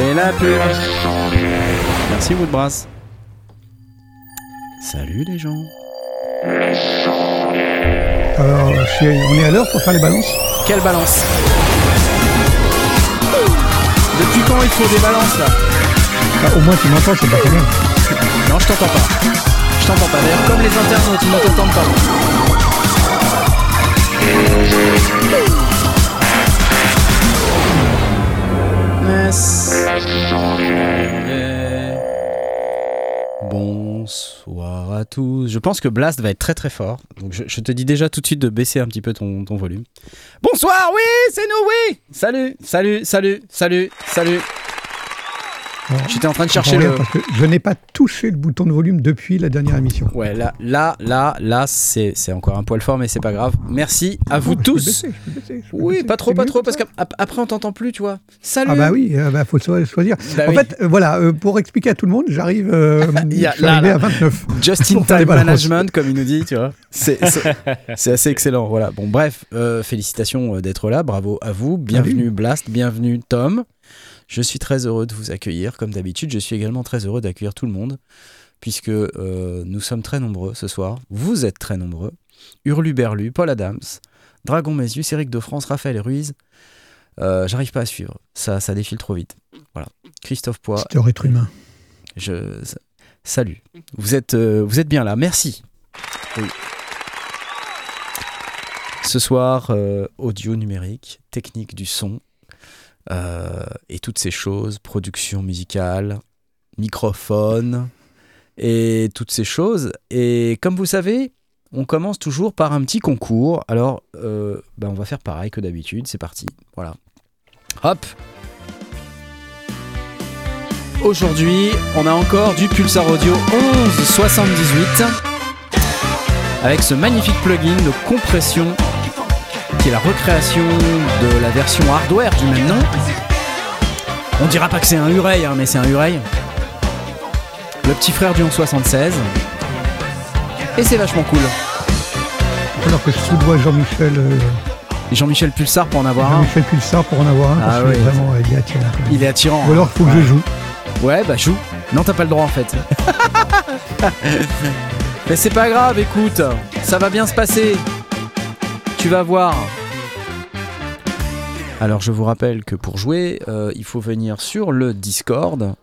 C'est la pub. Merci Woodbrass. Salut les gens. Alors, je suis- on est à l'heure pour faire les balances Quelle balance Depuis quand il faut des balances là Ah, Au moins tu m'entends, c'est pas bien. Non, je t'entends pas. Je t'entends pas. D'ailleurs, comme les internautes, ils ne t'entendent pas. Bonsoir à tous. Je pense que Blast va être très très fort. Donc je, te dis déjà tout de suite de baisser un petit peu ton volume. Bonsoir, oui, c'est nous, oui. Salut, salut, salut, salut, salut. J'étais en train de chercher le. Parce que je n'ai pas touché le bouton de volume depuis la dernière émission. Ouais, là, là, là, là, c'est c'est encore un poil fort, mais c'est pas grave. Merci à vous Non, tous. baisser, baisser, Oui, pas trop, pas trop, parce qu'après on t'entend plus, tu vois. Salut. Ah bah oui, il bah, faut cho- choisir. Bah en oui. fait, euh, voilà, euh, pour expliquer à tout le monde, j'arrive euh, à 29. Just in time management, comme il nous dit, tu vois. C'est assez excellent. Voilà. Bon, bref, euh, félicitations euh, d'être là. Bravo à vous. Bienvenue Blast, bienvenue Tom. Je suis très heureux de vous accueillir, comme d'habitude. Je suis également très heureux d'accueillir tout le monde, puisque euh, nous sommes très nombreux ce soir. Vous êtes très nombreux. Hurluberlu, Paul Adams, Dragon Mésius, Eric de France, Raphaël Ruiz. Euh, J'arrive pas à suivre. Ça, ça défile trop vite. Voilà. Christophe Poix, C'était être humain. je salut. Vous êtes euh, vous êtes bien là. Merci. Oui. Ce soir, audio numérique, technique du son euh, et toutes ces choses, production musicale, microphone et toutes ces choses. Et comme vous savez, on commence toujours par un petit concours. Alors, euh, ben, on va faire pareil que d'habitude. C'est parti. Voilà. Hop. Aujourd'hui, on a encore du Pulsar Audio 1178 avec ce magnifique plugin de compression qui est la recréation de la version hardware du même nom. On dira pas que c'est un Uray, hein, mais c'est un Uray. Le petit frère du 1176. Et c'est vachement cool. Alors que je sous-dois Jean-Michel euh, Jean-Michel Pulsar pour en avoir un. Jean-Michel Pulsar pour en avoir un, parce Ah que oui. vraiment, il est attirant. Il est attirant. Ou alors, il faut que je joue. Ouais, bah joue. Non, t'as pas le droit en fait. Mais c'est pas grave, écoute, ça va bien se passer. Tu vas voir. Alors je vous rappelle que pour jouer, euh, il faut venir sur le Discord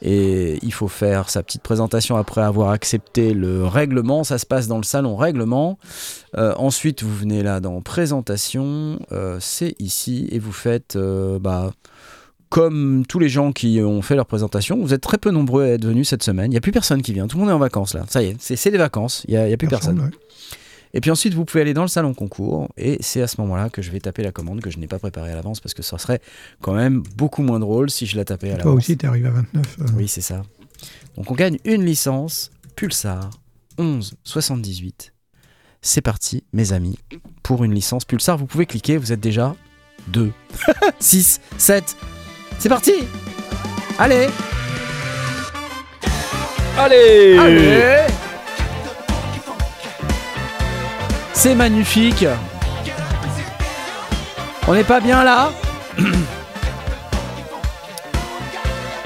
et il faut faire sa petite présentation après avoir accepté le règlement. Ça se passe dans le salon règlement. Euh, ensuite, vous venez là dans présentation, euh, c'est ici et vous faites euh, bah, comme tous les gens qui ont fait leur présentation, vous êtes très peu nombreux à être venus cette semaine. Il n'y a plus personne qui vient. Tout le monde est en vacances là. Ça y est, c'est les vacances. Il n'y a, il y a plus personne. ouais. Et puis ensuite, vous pouvez aller dans le salon concours. Et c'est à ce moment-là que je vais taper la commande que je n'ai pas préparée à l'avance parce que ça serait quand même beaucoup moins drôle si je la tapais à Toi l'avance. aussi, t'es arrivé à 29. euh, Oui, c'est ça. Donc on gagne une licence Pulsar 1178. C'est parti, mes amis, pour une licence Pulsar. Vous pouvez cliquer, vous êtes déjà 2, 6, 7. C'est parti Allez Allez, Allez C'est magnifique On n'est pas bien là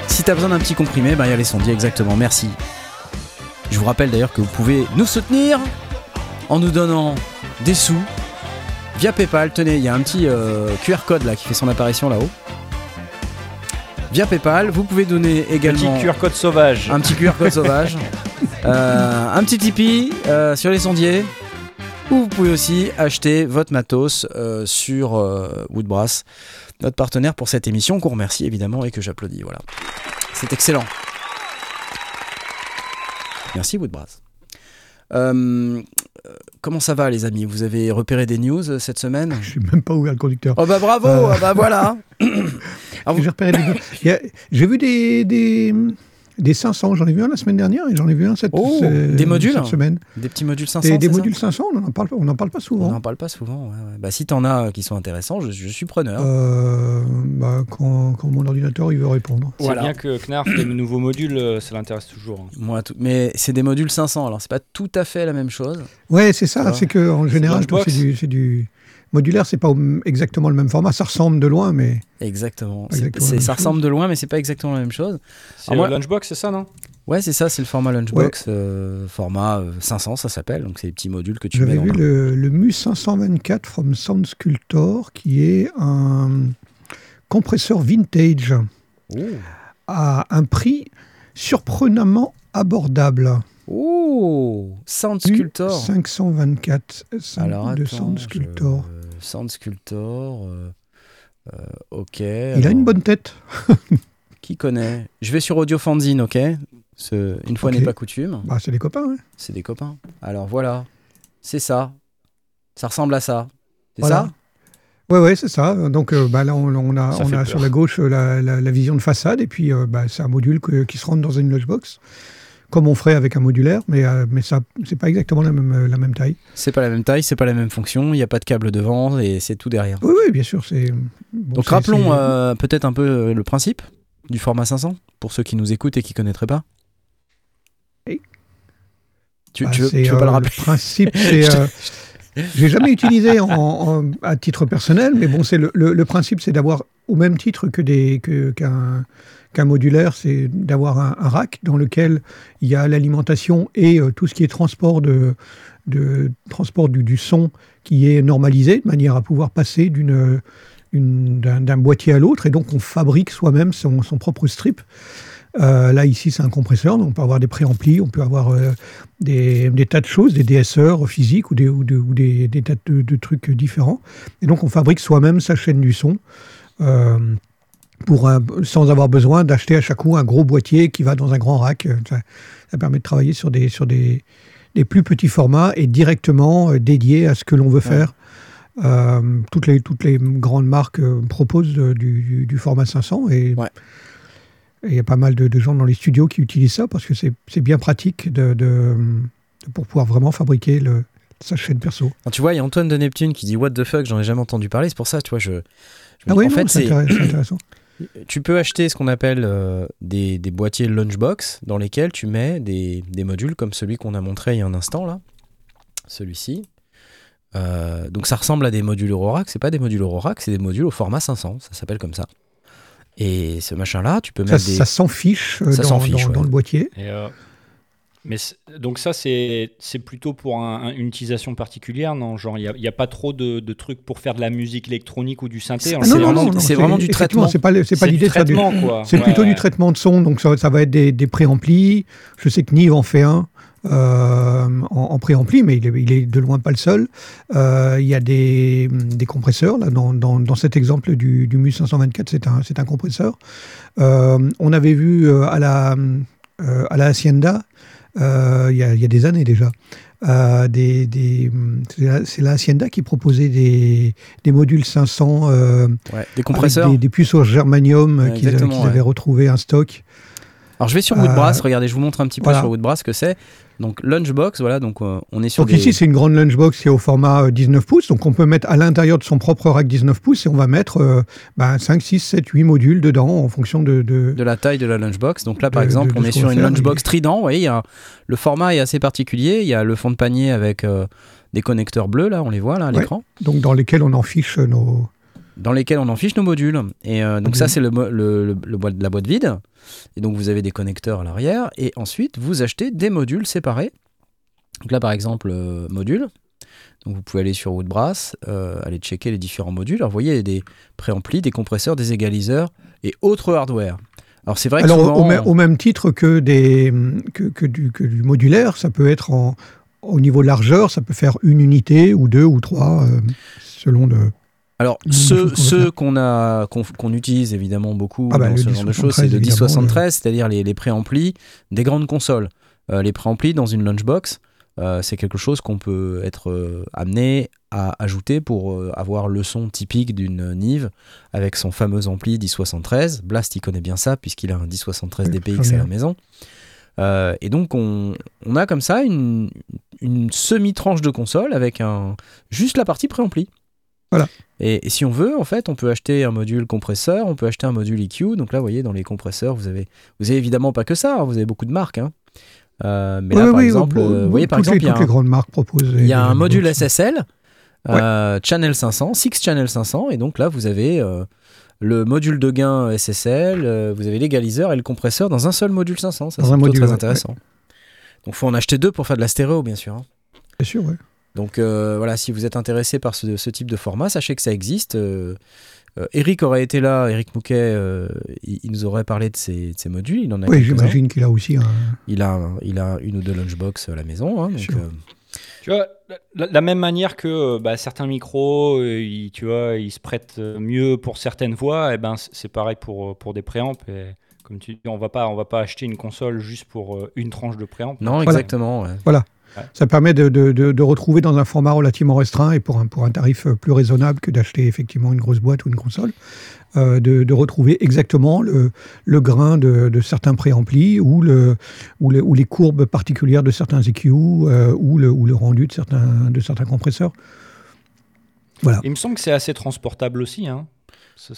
Si t'as besoin d'un petit comprimé, ben il y a les sondiers exactement, merci. Je vous rappelle d'ailleurs que vous pouvez nous soutenir en nous donnant des sous via PayPal. Tenez, il y a un petit euh, QR code là qui fait son apparition là-haut. Via PayPal, vous pouvez donner également Petit QR code sauvage. un petit QR code sauvage, euh, un petit Tipeee euh, sur les sondiers, ou vous pouvez aussi acheter votre matos euh, sur euh, Woodbrass, notre partenaire pour cette émission, qu'on remercie évidemment et que j'applaudis. Voilà, c'est excellent. Merci Woodbrass. Euh, euh, comment ça va les amis? Vous avez repéré des news cette semaine? Je suis même pas ouvert le conducteur. Oh bah bravo, ah bah voilà vous- J'ai repéré des- a- J'ai vu des, des, des 500, j'en ai vu un la semaine dernière et j'en ai vu un cette, Oh, ce- des modules cette semaine. Des petits modules 500 Des, des modules 500, on n'en parle, pas- on n'en parle pas On souvent. n'en parle pas souvent. ouais, ouais. Bah, si t'en as qui sont intéressants, je, je suis preneur. Euh, bah, quand, quand mon ordinateur il veut répondre. C'est Voilà. bien que Knarf, les nouveaux modules, euh, ça l'intéresse toujours. hein. Moi, tout- Mais c'est des modules 500, alors c'est pas tout à fait la même chose. Ouais, c'est ça. C'est que en général, Lunchbox c'est du, c'est du, modulaire, c'est pas exactement le même format. Ça ressemble de loin, mais Exactement. C'est- ça chose. ressemble de loin, mais c'est pas exactement la même chose. C'est Ah, moi- le Lunchbox, c'est ça, non? Ouais, c'est ça, c'est le format Lunchbox, euh, format euh, 500, ça s'appelle. Donc c'est des petits modules que tu mets j'avais vu le, le MU 524 from Sound Sculptor, qui est un compresseur vintage Oh. à un prix surprenamment abordable. Oh, Sound Sculptor. 524 Alors de Sound je- Sculptor. Sound Sculptor. euh, euh, ok. Il a une bonne tête. Qui connaît? Je vais sur Audio Fanzine, ok? Ce- Une fois n'est pas coutume, Bah, c'est des copains. hein. c'est des copains. Alors voilà, c'est ça. Ça ressemble à ça. C'est Voilà. ça? Ouais, ouais, c'est ça. Donc euh, bah, là, on, on a, on a sur la gauche euh, la, la- la vision de façade, et puis euh, bah, c'est un module que- qui se rentre dans une Lunchbox, comme on ferait avec un modulaire, mais, euh, mais ça, c'est pas exactement la même, euh, la même taille. C'est pas la même taille, c'est pas la même fonction, il n'y a pas de câble devant et c'est tout derrière. Oui, oui, bien sûr. C'est, bon, Donc rappelons euh, peut-être un peu le principe du format 500 pour ceux qui nous écoutent et qui connaîtraient pas. Oui. Tu, bah, tu veux, c'est, tu veux pas le rappeler? principe, c'est. J'ai jamais utilisé en, en- à titre personnel, mais bon, c'est le, le- le principe, c'est d'avoir au même titre que des que- qu'un qu'un modulaire, c'est d'avoir un, rack dans lequel il y a l'alimentation et euh, tout ce qui est transport de, transport du, son qui est normalisé de manière à pouvoir passer d'un boîtier à l'autre et donc on fabrique soi-même son, propre strip. Euh, là ici c'est un compresseur, donc on peut avoir des préamplis, on peut avoir euh, des, tas de choses, des DSR physiques ou des, tas de, trucs différents. Et donc on fabrique soi-même sa chaîne du son. Pour un- sans avoir besoin d'acheter à chaque coup un gros boîtier qui va dans un grand rack. Euh, Ça, ça permet de travailler sur des, sur des, des plus petits formats et directement euh, dédiés à ce que l'on veut faire. Euh, toutes, les, toutes les grandes marques proposent du, du- du format 500 et Ouais. il y a pas mal de, de gens dans les studios qui utilisent ça parce que c'est bien pratique de, de- de- pour pouvoir vraiment fabriquer le, sa chaîne perso. Alors, tu vois, il y a Antoine de Neptune qui dit What the fuck, j'en ai jamais entendu parler. C'est pour ça, tu vois, je. je Ah oui, en non, fait, c'est intéressant. Tu peux acheter ce qu'on appelle euh, des, des boîtiers lunchbox dans lesquels tu mets des, des modules comme celui qu'on a montré il y a un instant là, celui-ci. Euh, donc ça ressemble à des modules Eurorack, c'est pas des modules Eurorack, c'est des modules au format 500, ça s'appelle comme ça. Et ce machin-là, tu peux Ça, mettre des. ça s'en fiche, euh, Ça dans, s'en fiche, dans- ouais. dans le boîtier. Et, euh, mais donc ça, c'est plutôt pour un- un- une utilisation particulière, non? Genre, il n'y a, il y a pas trop de, de trucs pour faire de la musique électronique ou du synthé Ah c'est vraiment- c'est vraiment du traitement. C'est pas, l'idée de faire du. traitement, quoi. C'est Ouais, plutôt du traitement de son, donc ça, ça va être des, des préamplis. Je sais que Nive en fait un euh, en, en préampli, mais il est, il est de loin pas le seul. Euh, il y a des, des compresseurs, là, dans, dans, dans cet exemple du, du MU 524, c'est un, compresseur. Euh, on avait vu à la, à la Hacienda, euh, il y, a, il y a des années déjà, euh, des, des, c'est la- Hacienda qui proposait des, des modules 500 euh, Ouais, des compresseurs. des, des puces au germanium Ouais, qu'ils ouais. avaient retrouvé un stock. Alors je vais sur Woodbrass, regardez, je vous montre un petit peu voilà. sur Woodbrass ce que c'est. Donc Lunchbox, voilà, donc euh, on est sur Donc des... ici, c'est une grande lunchbox qui est au format euh, 19 pouces. Donc on peut mettre à l'intérieur de son propre rack 19 pouces et on va mettre euh, ben, 5, 6, 7, 8 modules dedans en fonction de. de- de la taille de la lunchbox. Donc là, par De- exemple, de- on est sur une lunchbox oui. trident. Vous voyez, il y a, le format est assez particulier. Il y a le fond de panier avec euh, des connecteurs bleus, là, on les voit là à Ouais. l'écran, donc dans lesquels on en fiche nos. Dans lesquels on en fiche nos modules. Et euh, donc Mhm. ça, c'est le, la boîte vide. Et donc vous avez des connecteurs à l'arrière. Et ensuite, vous achetez des modules séparés. Donc là, par exemple, euh, module. Donc vous pouvez aller sur Woodbrass, euh, aller checker les différents modules. Alors vous voyez, il y a des préamplis, des compresseurs, des égaliseurs et autres hardware. Alors c'est vrai que Alors souvent, au, même- au même titre que, des, que, que du, que du modulaire, ça peut être en, au niveau largeur, ça peut faire une unité ou deux ou trois, euh, selon le. Alors, Une ceux, ceux faire. qu'on a qu'on qu'on utilise évidemment beaucoup Ah bah, dans ce genre de 1073, choses, c'est le évidemment, 1073, c'est-à-dire les, les préamplis des grandes consoles. Euh, les préamplis dans une lunchbox, euh, c'est quelque chose qu'on peut être euh, amené à ajouter pour euh, avoir le son typique d'une Nive avec son fameux ampli 1073. Blast, il connaît bien ça puisqu'il a un 1073 Ouais, DPX à la maison. Euh, et donc, on, on a comme ça une, une semi-tranche de console avec un, juste la partie préampli. Voilà. Et, et si on veut, en fait, on peut acheter un module compresseur, on peut acheter un module EQ. Donc là, vous voyez, dans les compresseurs, vous avez, vous avez évidemment pas que ça, hein, vous avez beaucoup de marques. hein. Euh, mais là, par oui, exemple, euh, vous voyez, par exemple, les, il y a un, grandes marques proposent. il y a un module. SSL euh, Channel 500, 6 Channel 500, et donc là vous avez euh, le module de gain SSL, vous avez l'égaliseur et le compresseur dans un seul module 500. Ça c'est très ouais, intéressant. Donc faut en acheter deux pour faire de la stéréo bien sûr. hein. Bien sûr, ouais. Donc euh, voilà, si vous êtes intéressé par ce, ce type de format, sachez que ça existe. Euh, euh, Eric aurait été là, Eric Mouquet, euh, il, il nous aurait parlé de ces modules. Il en a Oui, j'imagine qu'il a aussi un. Il a, il a une ou deux lunchbox à la maison. hein, donc, euh, Tu vois, la, la même manière que bah, certains micros, ils, tu vois, ils se prêtent mieux pour certaines voix, et ben c- c'est pareil pour, pour des préamps. Et comme tu dis, on va pas, on va pas acheter une console juste pour une tranche de préamp. non, Voilà. exactement. Ouais. Ça permet de, de- de- de retrouver dans un format relativement restreint et pour un, pour un tarif euh, plus raisonnable que d'acheter effectivement une grosse boîte ou une console, euh, de, retrouver exactement le, le grain de, de certains préamplis ou, le, ou, le- ou les courbes particulières de certains EQ euh, ou, le, ou le rendu de certains, de certains compresseurs. Voilà. Il me semble que c'est assez transportable aussi. Hein.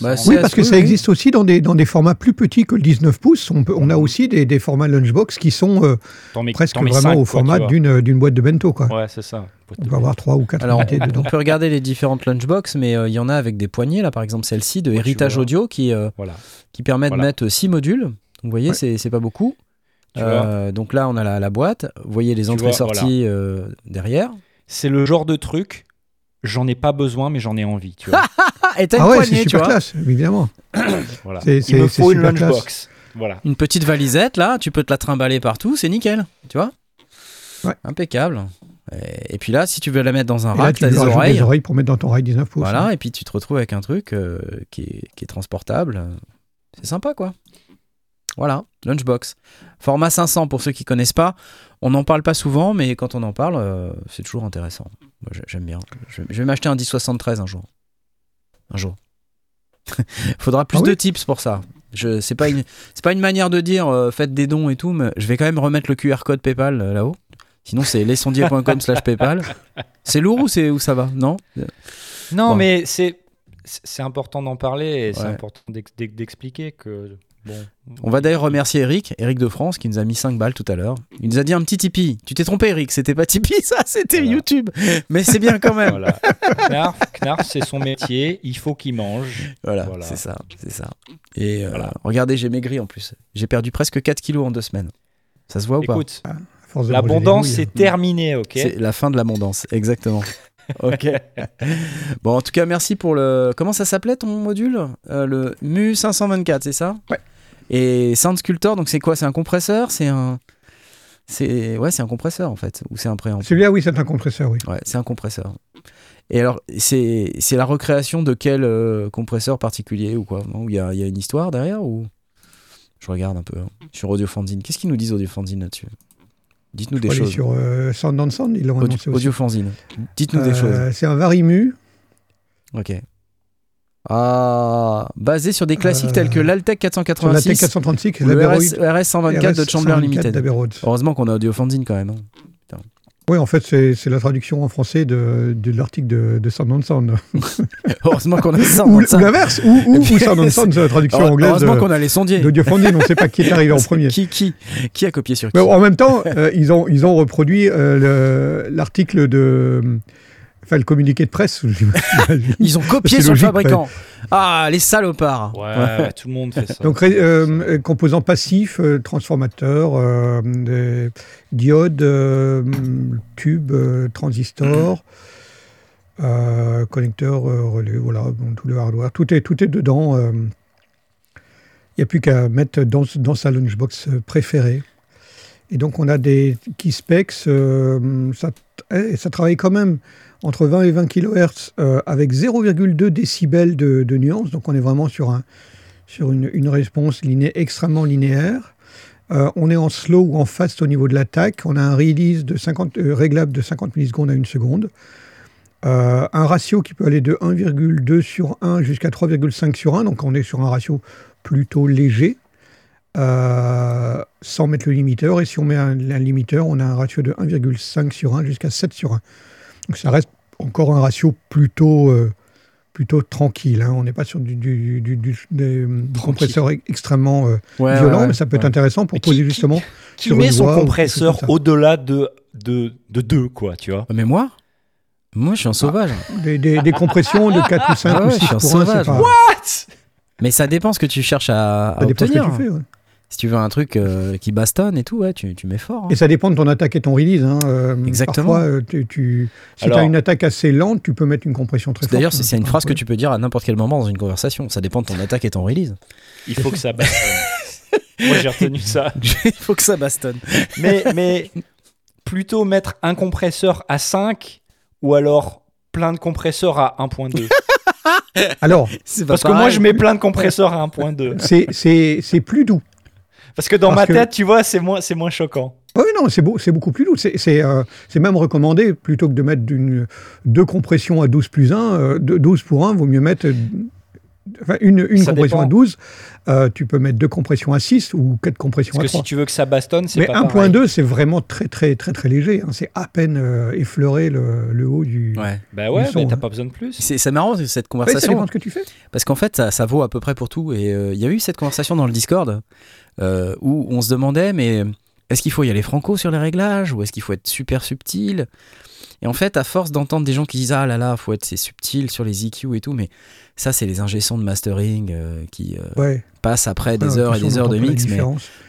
Bah, Oui, parce que ça existe aussi dans des, dans des formats plus petits que le 19 pouces. On, peut, on a aussi des, des formats lunchbox qui sont euh, mets- presque vraiment au format d'une boîte de bento. Quoi. Ouais, c'est ça. On peut avoir trois ou quatre Alors, unités on, dedans. on peut regarder les différentes lunchbox, mais euh, il y en a avec des poignées. Là, par exemple, celle-ci de Ouais, Héritage. Audio qui, euh, Voilà. qui permet Voilà. de mettre 6 modules. Donc, vous voyez, Ouais. c'est pas beaucoup. Euh, donc là, on a la, la boîte. Vous voyez les entrées-sorties euh, derrière. C'est le genre de truc, j'en ai pas besoin, mais j'en ai envie. Tu vois. Ah, et t'as Ah une ouais, c'est poignée, tu vois. classe, évidemment. voilà. C'est- Il me faut une lunchbox. Voilà. Une petite valisette, là, tu peux te la trimballer partout, c'est nickel, tu vois Ouais. Impeccable. Et, et puis là, si tu veux la mettre dans un rack, tu t'as lui des oreilles. des oreilles pour mettre dans ton rail 19 pouces. Voilà, et puis tu te retrouves avec un truc euh, qui, est, qui est transportable. C'est sympa, quoi. Voilà, Lunchbox. Format 500, pour ceux qui connaissent pas. On n'en parle pas souvent, mais quand on en parle, euh, c'est toujours intéressant. Moi, j'ai- j'aime bien. Je, je vais m'acheter un 1073 un jour. Un jour. Faudra plus Ah oui de tips pour ça. Je, c'est pas une, c'est pas une manière de dire euh, faites des dons et tout, mais je vais quand même remettre le QR code PayPal euh, là-haut. Sinon, c'est lesondier.com slash PayPal. C'est lourd ou c'est où ça va? Non? Non, Bon. mais c'est c'est important d'en parler et c'est important d'ex- d'ex- d'expliquer que bon. On va d'ailleurs remercier Eric, Eric de France, qui nous a mis 5 balles tout à l'heure. Il nous a dit un petit Tipeee. Tu t'es trompé, Eric, c'était pas Tipeee, ça, c'était Voilà. YouTube. Mais c'est bien quand même. Voilà. Knarf, Knarf, c'est son métier, il faut qu'il mange. Voilà, Voilà. c'est ça, c'est ça. Et euh, Voilà. regardez, j'ai maigri en plus. J'ai perdu presque 4 kilos en deux semaines. Ça se voit ou pas? Écoute, force de l'abondance c'est terminé, ok? C'est la fin de l'abondance, exactement. ok. Bon, en tout cas, merci pour le. Comment ça s'appelait ton module? Euh, Le MU 524, c'est ça? Ouais. Et Sound Sculptor, donc c'est quoi? C'est un compresseur? C'est un. C'est ouais, c'est un compresseur en fait, ou c'est un préamp? Celui-là, oui, c'est un compresseur, oui. Ouais, c'est un compresseur. Et alors, c'est la recréation de quel euh, compresseur particulier ou quoi? Il y y a une histoire derrière ou? Je regarde un peu hein, sur Audio Fanzine. Qu'est-ce qu'ils nous disent Audio Fanzine là-dessus? Dites-nous des choses. sur euh, Sound on Sound, ils l'ont Audio, annoncé aussi. Audio Fanzine. Dites-nous des choses. Euh, c'est un Varimu. Ok. Ah, basé sur des classiques Euh, tels que l'Altec Sur la 486 Tech 436 et ou le RS, RS 124 de Chandler Limited. Heureusement qu'on a Audio Fanzine quand même. hein. Oui, en fait, c'est la traduction en français de, de l'article de, de Sound on Sound. Heureusement qu'on a ça. ou en ou l'inverse, ou, ou, ou Sound on Sound, c'est la traduction anglaise Heureusement qu'on a les sondiers. On ne sait pas qui est arrivé en premier. Qui, qui, qui a copié sur qui Mais en même temps, euh, ils, ont, ils ont reproduit euh, le- l'article de. Enfin, le communiqué de presse. Ils ont copié sur le fabricant. Ah, les salopards. Ouais, ouais, tout le monde fait ça. Donc, euh, composants passifs, euh, transformateurs, euh, des diodes, euh, tubes, euh, transistors, euh, connecteurs, euh, relais, voilà, bon, tout le hardware. Tout est, tout est dedans. euh. Il n'y a plus qu'à mettre dans, dans sa lunchbox préférée. Et donc, on a des key specs. euh, ça, eh, ça travaille quand même entre 20 et 20 kHz euh, avec 0,2 décibels de, nuance. Donc, on est vraiment sur un, sur une, réponse extrêmement linéaire. Euh, on est en slow ou en fast au niveau de l'attaque. On a un release de 50, euh, réglable de 50 millisecondes à une seconde. Un ratio qui peut aller de 1,2 sur 1 jusqu'à 3,5 sur 1. Donc on est sur un ratio plutôt léger, sans mettre le limiteur. Et si on met un limiteur, on a un ratio de 1,5 sur 1 jusqu'à 7 sur 1. Donc ça reste encore un ratio plutôt, euh, plutôt tranquille. hein. On n'est pas sur du, du, du, du- des- du compresseur e- extrêmement euh, Ouais, violent, ouais, mais ça peut être intéressant pour Mais qui- poser qui- justement Qui sur met son compresseur au-delà de, de, de 2, quoi, tu vois? Mais moi? Moi, je suis un sauvage. Des, des- des compressions de 4 ou 5 Ah ou ouais, 6 je suis un pour 1, sauvage, pas. moi. Mais ça dépend ce que tu cherches à, à Ça dépend ce que obtenir. tu fais. ouais. Si tu veux un truc euh, qui bastonne et tout, ouais, tu, tu mets fort. hein. Et ça dépend de ton attaque et ton release. hein. Euh, Exactement. Parfois, euh, tu, tu- si tu as une attaque assez lente, tu peux mettre une compression très forte. D'ailleurs, c'est une phrase que tu peux dire à n'importe quel moment dans une conversation. Ça dépend de ton attaque et ton release. Il faut que ça bastonne. Moi, j'ai retenu ça. Il faut que ça bastonne. Mais, mais plutôt mettre un compresseur à 5 ou alors plein de compresseurs à 1.2. Alors, Parce que moi, je mets plein de compresseurs à 1.2. c'est- c'est c'est plus doux. Parce que dans Parce ma que- tête, tu vois, c'est moins, c'est moins choquant. Oui, non, c'est beau, c'est beaucoup plus lourd. C'est c'est, euh, c'est même recommandé, plutôt que de mettre d'une- deux compressions à 12 plus 1, euh, de- 12 pour 1, vaut mieux mettre enfin, une, une compression dépend. à 12. euh, tu peux mettre deux compressions à 6 ou quatre compressions Parce à que 3. si tu veux que ça bastonne, c'est Mais pas pareil. 1.2, c'est vraiment très, très, très, très léger. hein. C'est à peine euh, effleurer le, le haut du. Ouais. Bah ouais, Du son, mais t'as hein. pas besoin de plus. C'est marrant cette Ouais, ça conversation. dépend de ce que tu fais. Parce qu'en fait, ça, ça vaut à peu près pour tout. Et euh, il y a eu cette conversation dans le Discord euh, où on se demandait, mais est-ce qu'il faut y aller franco sur les réglages ou est-ce qu'il faut être super subtil? Et en fait, à force d'entendre des gens qui disent ah là là, faut être c'est subtil sur les EQ et tout, mais ça c'est les ingé-sons de mastering euh, qui euh, Ouais. passent après des heures et des heures de mix. Mais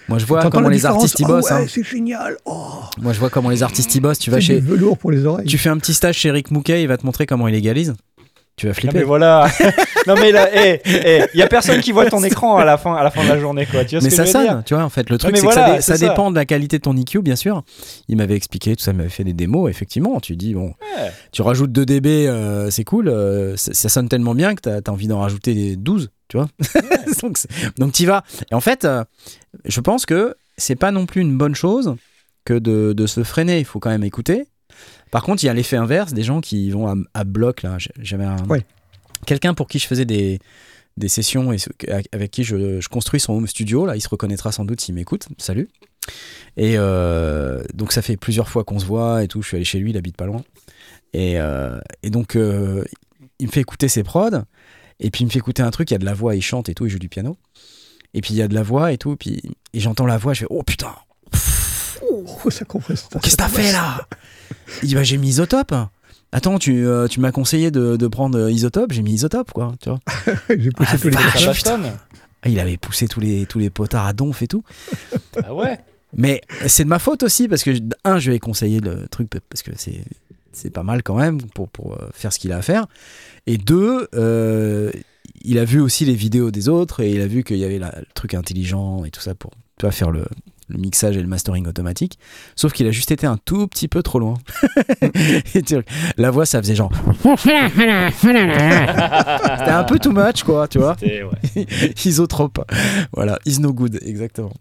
moi je vois comment les artistes y Ah bossent. ouais, hein. c'est génial. Oh, Moi je vois comment les artistes y bossent. Tu vas chez, velours pour les oreilles. tu fais un petit stage chez Rick Mouquet, il va te montrer comment il égalise. Tu vas Non flipper. mais voilà. non mais là, il y a personne qui voit ton écran à la fin, à la fin de la journée quoi. Tu vois mais ce que ça je veux dire sonne, tu vois, en fait. Le truc, c'est que ça, voilà, dé- c'est ça ça. dépend de la qualité de ton EQ, bien sûr. Il m'avait expliqué, tout ça, il m'avait fait des démos, effectivement. Tu dis, bon, Ouais. tu rajoutes 2 dB, euh, c'est cool, euh, ça, ça sonne tellement bien que t'as as envie d'en rajouter des 12, tu vois. donc, donc t'y vas. Et en fait, euh, je pense que c'est pas non plus une bonne chose que de, de se freiner. Il faut quand même écouter. Par contre, il y a l'effet inverse, des gens qui vont à, à bloc, là. J'avais un. Ouais. Quelqu'un pour qui je faisais des, des sessions et avec qui je, je construis son home studio. Là, il se reconnaîtra sans doute s'il m'écoute. Salut. Et euh, donc, ça fait plusieurs fois qu'on se voit et tout. Je suis allé chez lui, il habite pas loin. Et, euh, et donc, euh, il me fait écouter ses prods. Et puis, il me fait écouter un truc. Il y a de la voix, il chante et tout, il joue du piano. Et puis, il y a de la voix et tout. Puis, et j'entends la voix, je fais Oh putain, Oh, ça compresse. qu'est-ce que t'as fait là? Il dit Bah, j'ai mis isotope. Attends, tu, euh, tu m'as conseillé de, de prendre isotope, j'ai mis isotope, quoi. Tu vois J'ai poussé Ah, tous les vache. Ah, il avait poussé tous les, tous les potards à donf et tout. Ah ouais. Mais c'est de ma faute aussi parce que, un, je lui ai conseillé le truc parce que c'est, c'est pas mal quand même pour, pour euh, faire ce qu'il a à faire. Et deux, euh, il a vu aussi les vidéos des autres et il a vu qu'il y avait la- le truc intelligent et tout ça pour tu vois, faire le, le mixage et le mastering automatique. Sauf qu'il a juste été un tout petit peu trop loin. La voix, ça faisait genre. C'était un peu too much, quoi, tu vois. Ouais. Isotrope. Voilà, is no good, exactement.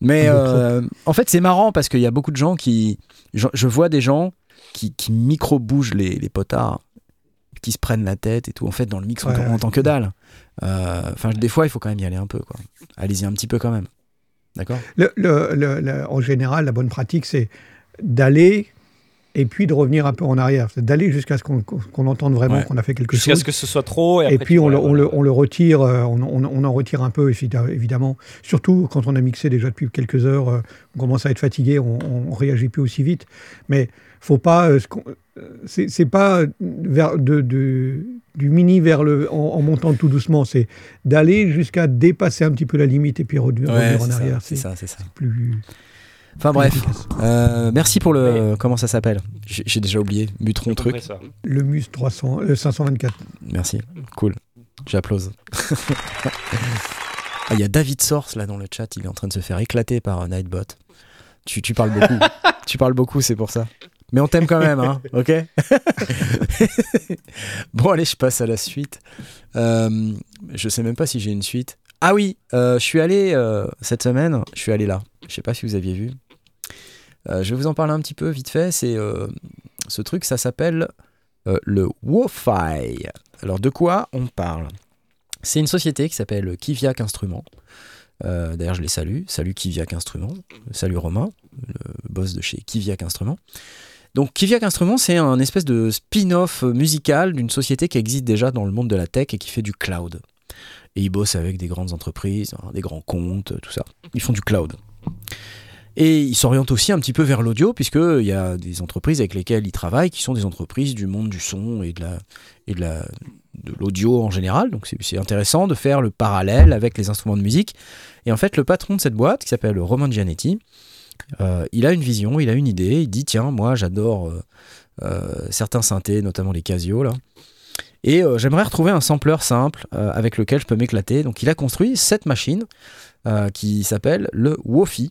Mais euh, en fait, c'est marrant parce qu'il y a beaucoup de gens qui. Je, je vois des gens qui, qui micro-bougent les, les potards, qui se prennent la tête et tout. En fait, dans le mix, on Ouais, on ouais. entend que dalle. Euh, Enfin, des fois, il faut quand même y aller un peu, quoi. Allez-y un petit peu quand même. D'accord Le- le- le- le- en général, la bonne pratique, c'est d'aller et puis de revenir un peu en arrière. C'est d'aller jusqu'à ce qu'on qu'on entende vraiment Ouais. qu'on a fait quelque Jusqu'à chose. ce que ce soit trop. Et, puis on le, vois, on, le, on le retire, euh, on, on- on en retire un peu évi- évidemment. Surtout quand on a mixé déjà depuis quelques heures, euh, on commence à être fatigué, on, on réagit plus aussi vite. Mais faut pas, c'est c'est pas vers de, de- du mini vers le, en, en montant tout doucement, c'est d'aller jusqu'à dépasser un petit peu la limite et puis revenir, en c'est arrière. ça, c'est C'est ça, c'est ça. plus, Enfin plus bref, efficace. euh, merci pour le... Comment ça s'appelle? J'ai j'ai déjà oublié. Butron Le truc. Le MUS 300, euh, 524. Merci, cool. J'applause. Ah, Il y a David Source là dans le chat, il est en train de se faire éclater par euh, Nightbot. Tu, tu parles beaucoup. tu parles beaucoup, c'est pour ça. Mais on t'aime quand même, hein, ok? Bon, allez, je passe à la suite. Euh, je sais même pas si j'ai une suite. Ah oui, euh, je suis allé euh, cette semaine, je suis allé là. Je sais pas si vous aviez vu. Euh, je vais vous en parler un petit peu vite fait. C'est ce truc, ça s'appelle le Wofi. Alors de quoi on parle? C'est une société qui s'appelle Kiviak Instruments. D'ailleurs, je les salue. Salut Kiviak Instruments. Salut Romain, le boss de chez Kiviak Instruments. Donc Kiviak Instruments, c'est un espèce de spin-off musical d'une société qui existe déjà dans le monde de la tech et qui fait du cloud. Et ils bossent avec des grandes entreprises, hein, des grands comptes, tout ça. Ils font du cloud. Et il s'oriente aussi un petit peu vers l'audio, puisqu'il y a des entreprises avec lesquelles il travaille qui sont des entreprises du monde du son et de l'audio en général. Donc c'est intéressant de faire le parallèle avec les instruments de musique. Et en fait, le patron de cette boîte, qui s'appelle Roman Gianetti, euh, il a une vision, il a une idée. Il dit tiens, moi j'adore euh, euh, certains synthés, notamment les Casio là. Et j'aimerais retrouver un sampler simple avec lequel je peux m'éclater. Donc il a construit cette machine qui s'appelle le Wofi.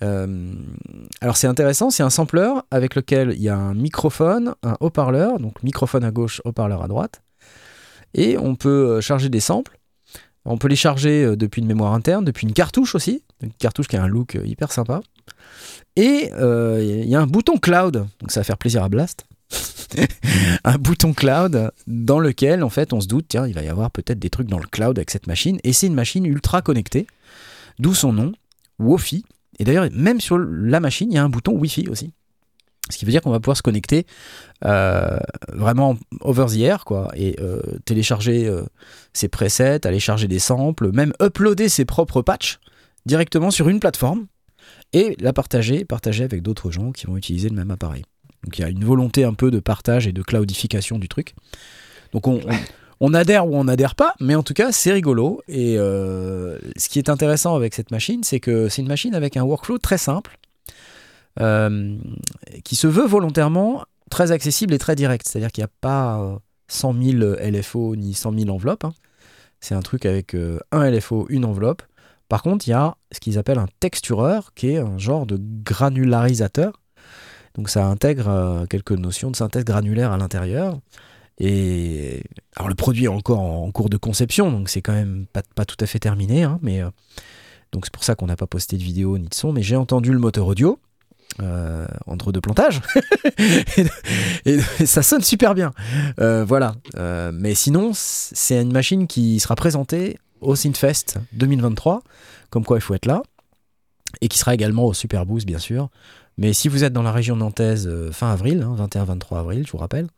alors c'est intéressant, c'est un sampler avec lequel il y a un microphone, un haut-parleur, donc microphone à gauche, haut-parleur à droite, et on peut charger des samples. On peut les charger depuis une mémoire interne, depuis une cartouche aussi, une cartouche qui a un look hyper sympa. Et il euh, y a un bouton cloud, donc ça va faire plaisir à Blast. un bouton cloud dans lequel en fait on se doute tiens il va y avoir peut-être des trucs dans le cloud avec cette machine. Et c'est une machine ultra connectée d'où son nom Wofi. Et d'ailleurs même sur la machine il y a un bouton Wi-Fi aussi. Ce qui veut dire qu'on va pouvoir se connecter euh, vraiment over the air quoi et euh, télécharger ses presets aller charger des samples même uploader ses propres patchs directement sur une plateforme et la partager, partager avec d'autres gens qui vont utiliser le même appareil. Donc il y a une volonté un peu de partage et de cloudification du truc. Donc on, on, adhère ou on n'adhère pas, mais en tout cas c'est rigolo. Et euh, ce qui est intéressant avec cette machine, c'est que c'est une machine avec un workflow très simple, euh, qui se veut volontairement très accessible et très direct. C'est-à-dire qu'il n'y a pas 100 000 LFO ni 100 000 enveloppes. Hein. C'est un truc avec euh, un LFO, une enveloppe, par contre, il y a ce qu'ils appellent un textureur, qui est un genre de granularisateur. Donc ça intègre euh, quelques notions de synthèse granulaire à l'intérieur. Et alors le produit est encore en, cours de conception, donc c'est quand même pas, tout à fait terminé. Hein, mais euh, donc c'est pour ça qu'on n'a pas posté de vidéo ni de son. Mais j'ai entendu le moteur audio. Euh, entre deux plantages et, ça sonne super bien voilà mais sinon c'est une machine qui sera présentée au Synfest 2023, comme quoi il faut être là, et qui sera également au Super Boost, bien sûr. Mais si vous êtes dans la région nantaise euh, fin avril, 21-23 hein, avril, je vous rappelle,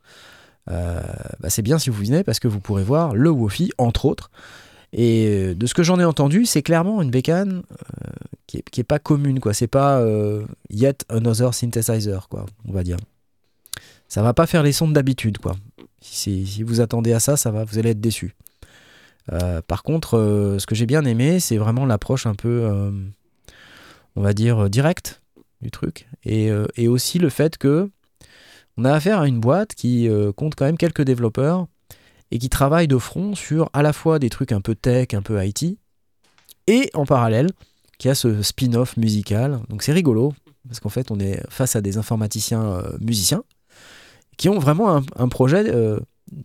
euh, bah, c'est bien si vous venez parce que vous pourrez voir le Wofi, entre autres. Et euh, de ce que j'en ai entendu, c'est clairement une bécane qui, est, pas commune, quoi. C'est pas yet another synthesizer, quoi, on va dire. Ça va pas faire les sons d'habitude, quoi. Si, si, vous attendez à ça, ça va, vous allez être déçu. Euh, par contre, euh, ce que j'ai bien aimé, c'est vraiment l'approche un peu, euh, on va dire, directe du truc. Et, aussi le fait que on a affaire à une boîte qui compte quand même quelques développeurs et qui travaille de front sur à la fois des trucs un peu tech, un peu IT, et en parallèle, qui a ce spin-off musical. Donc c'est rigolo, parce qu'en fait, on est face à des informaticiens musiciens qui ont vraiment un, projet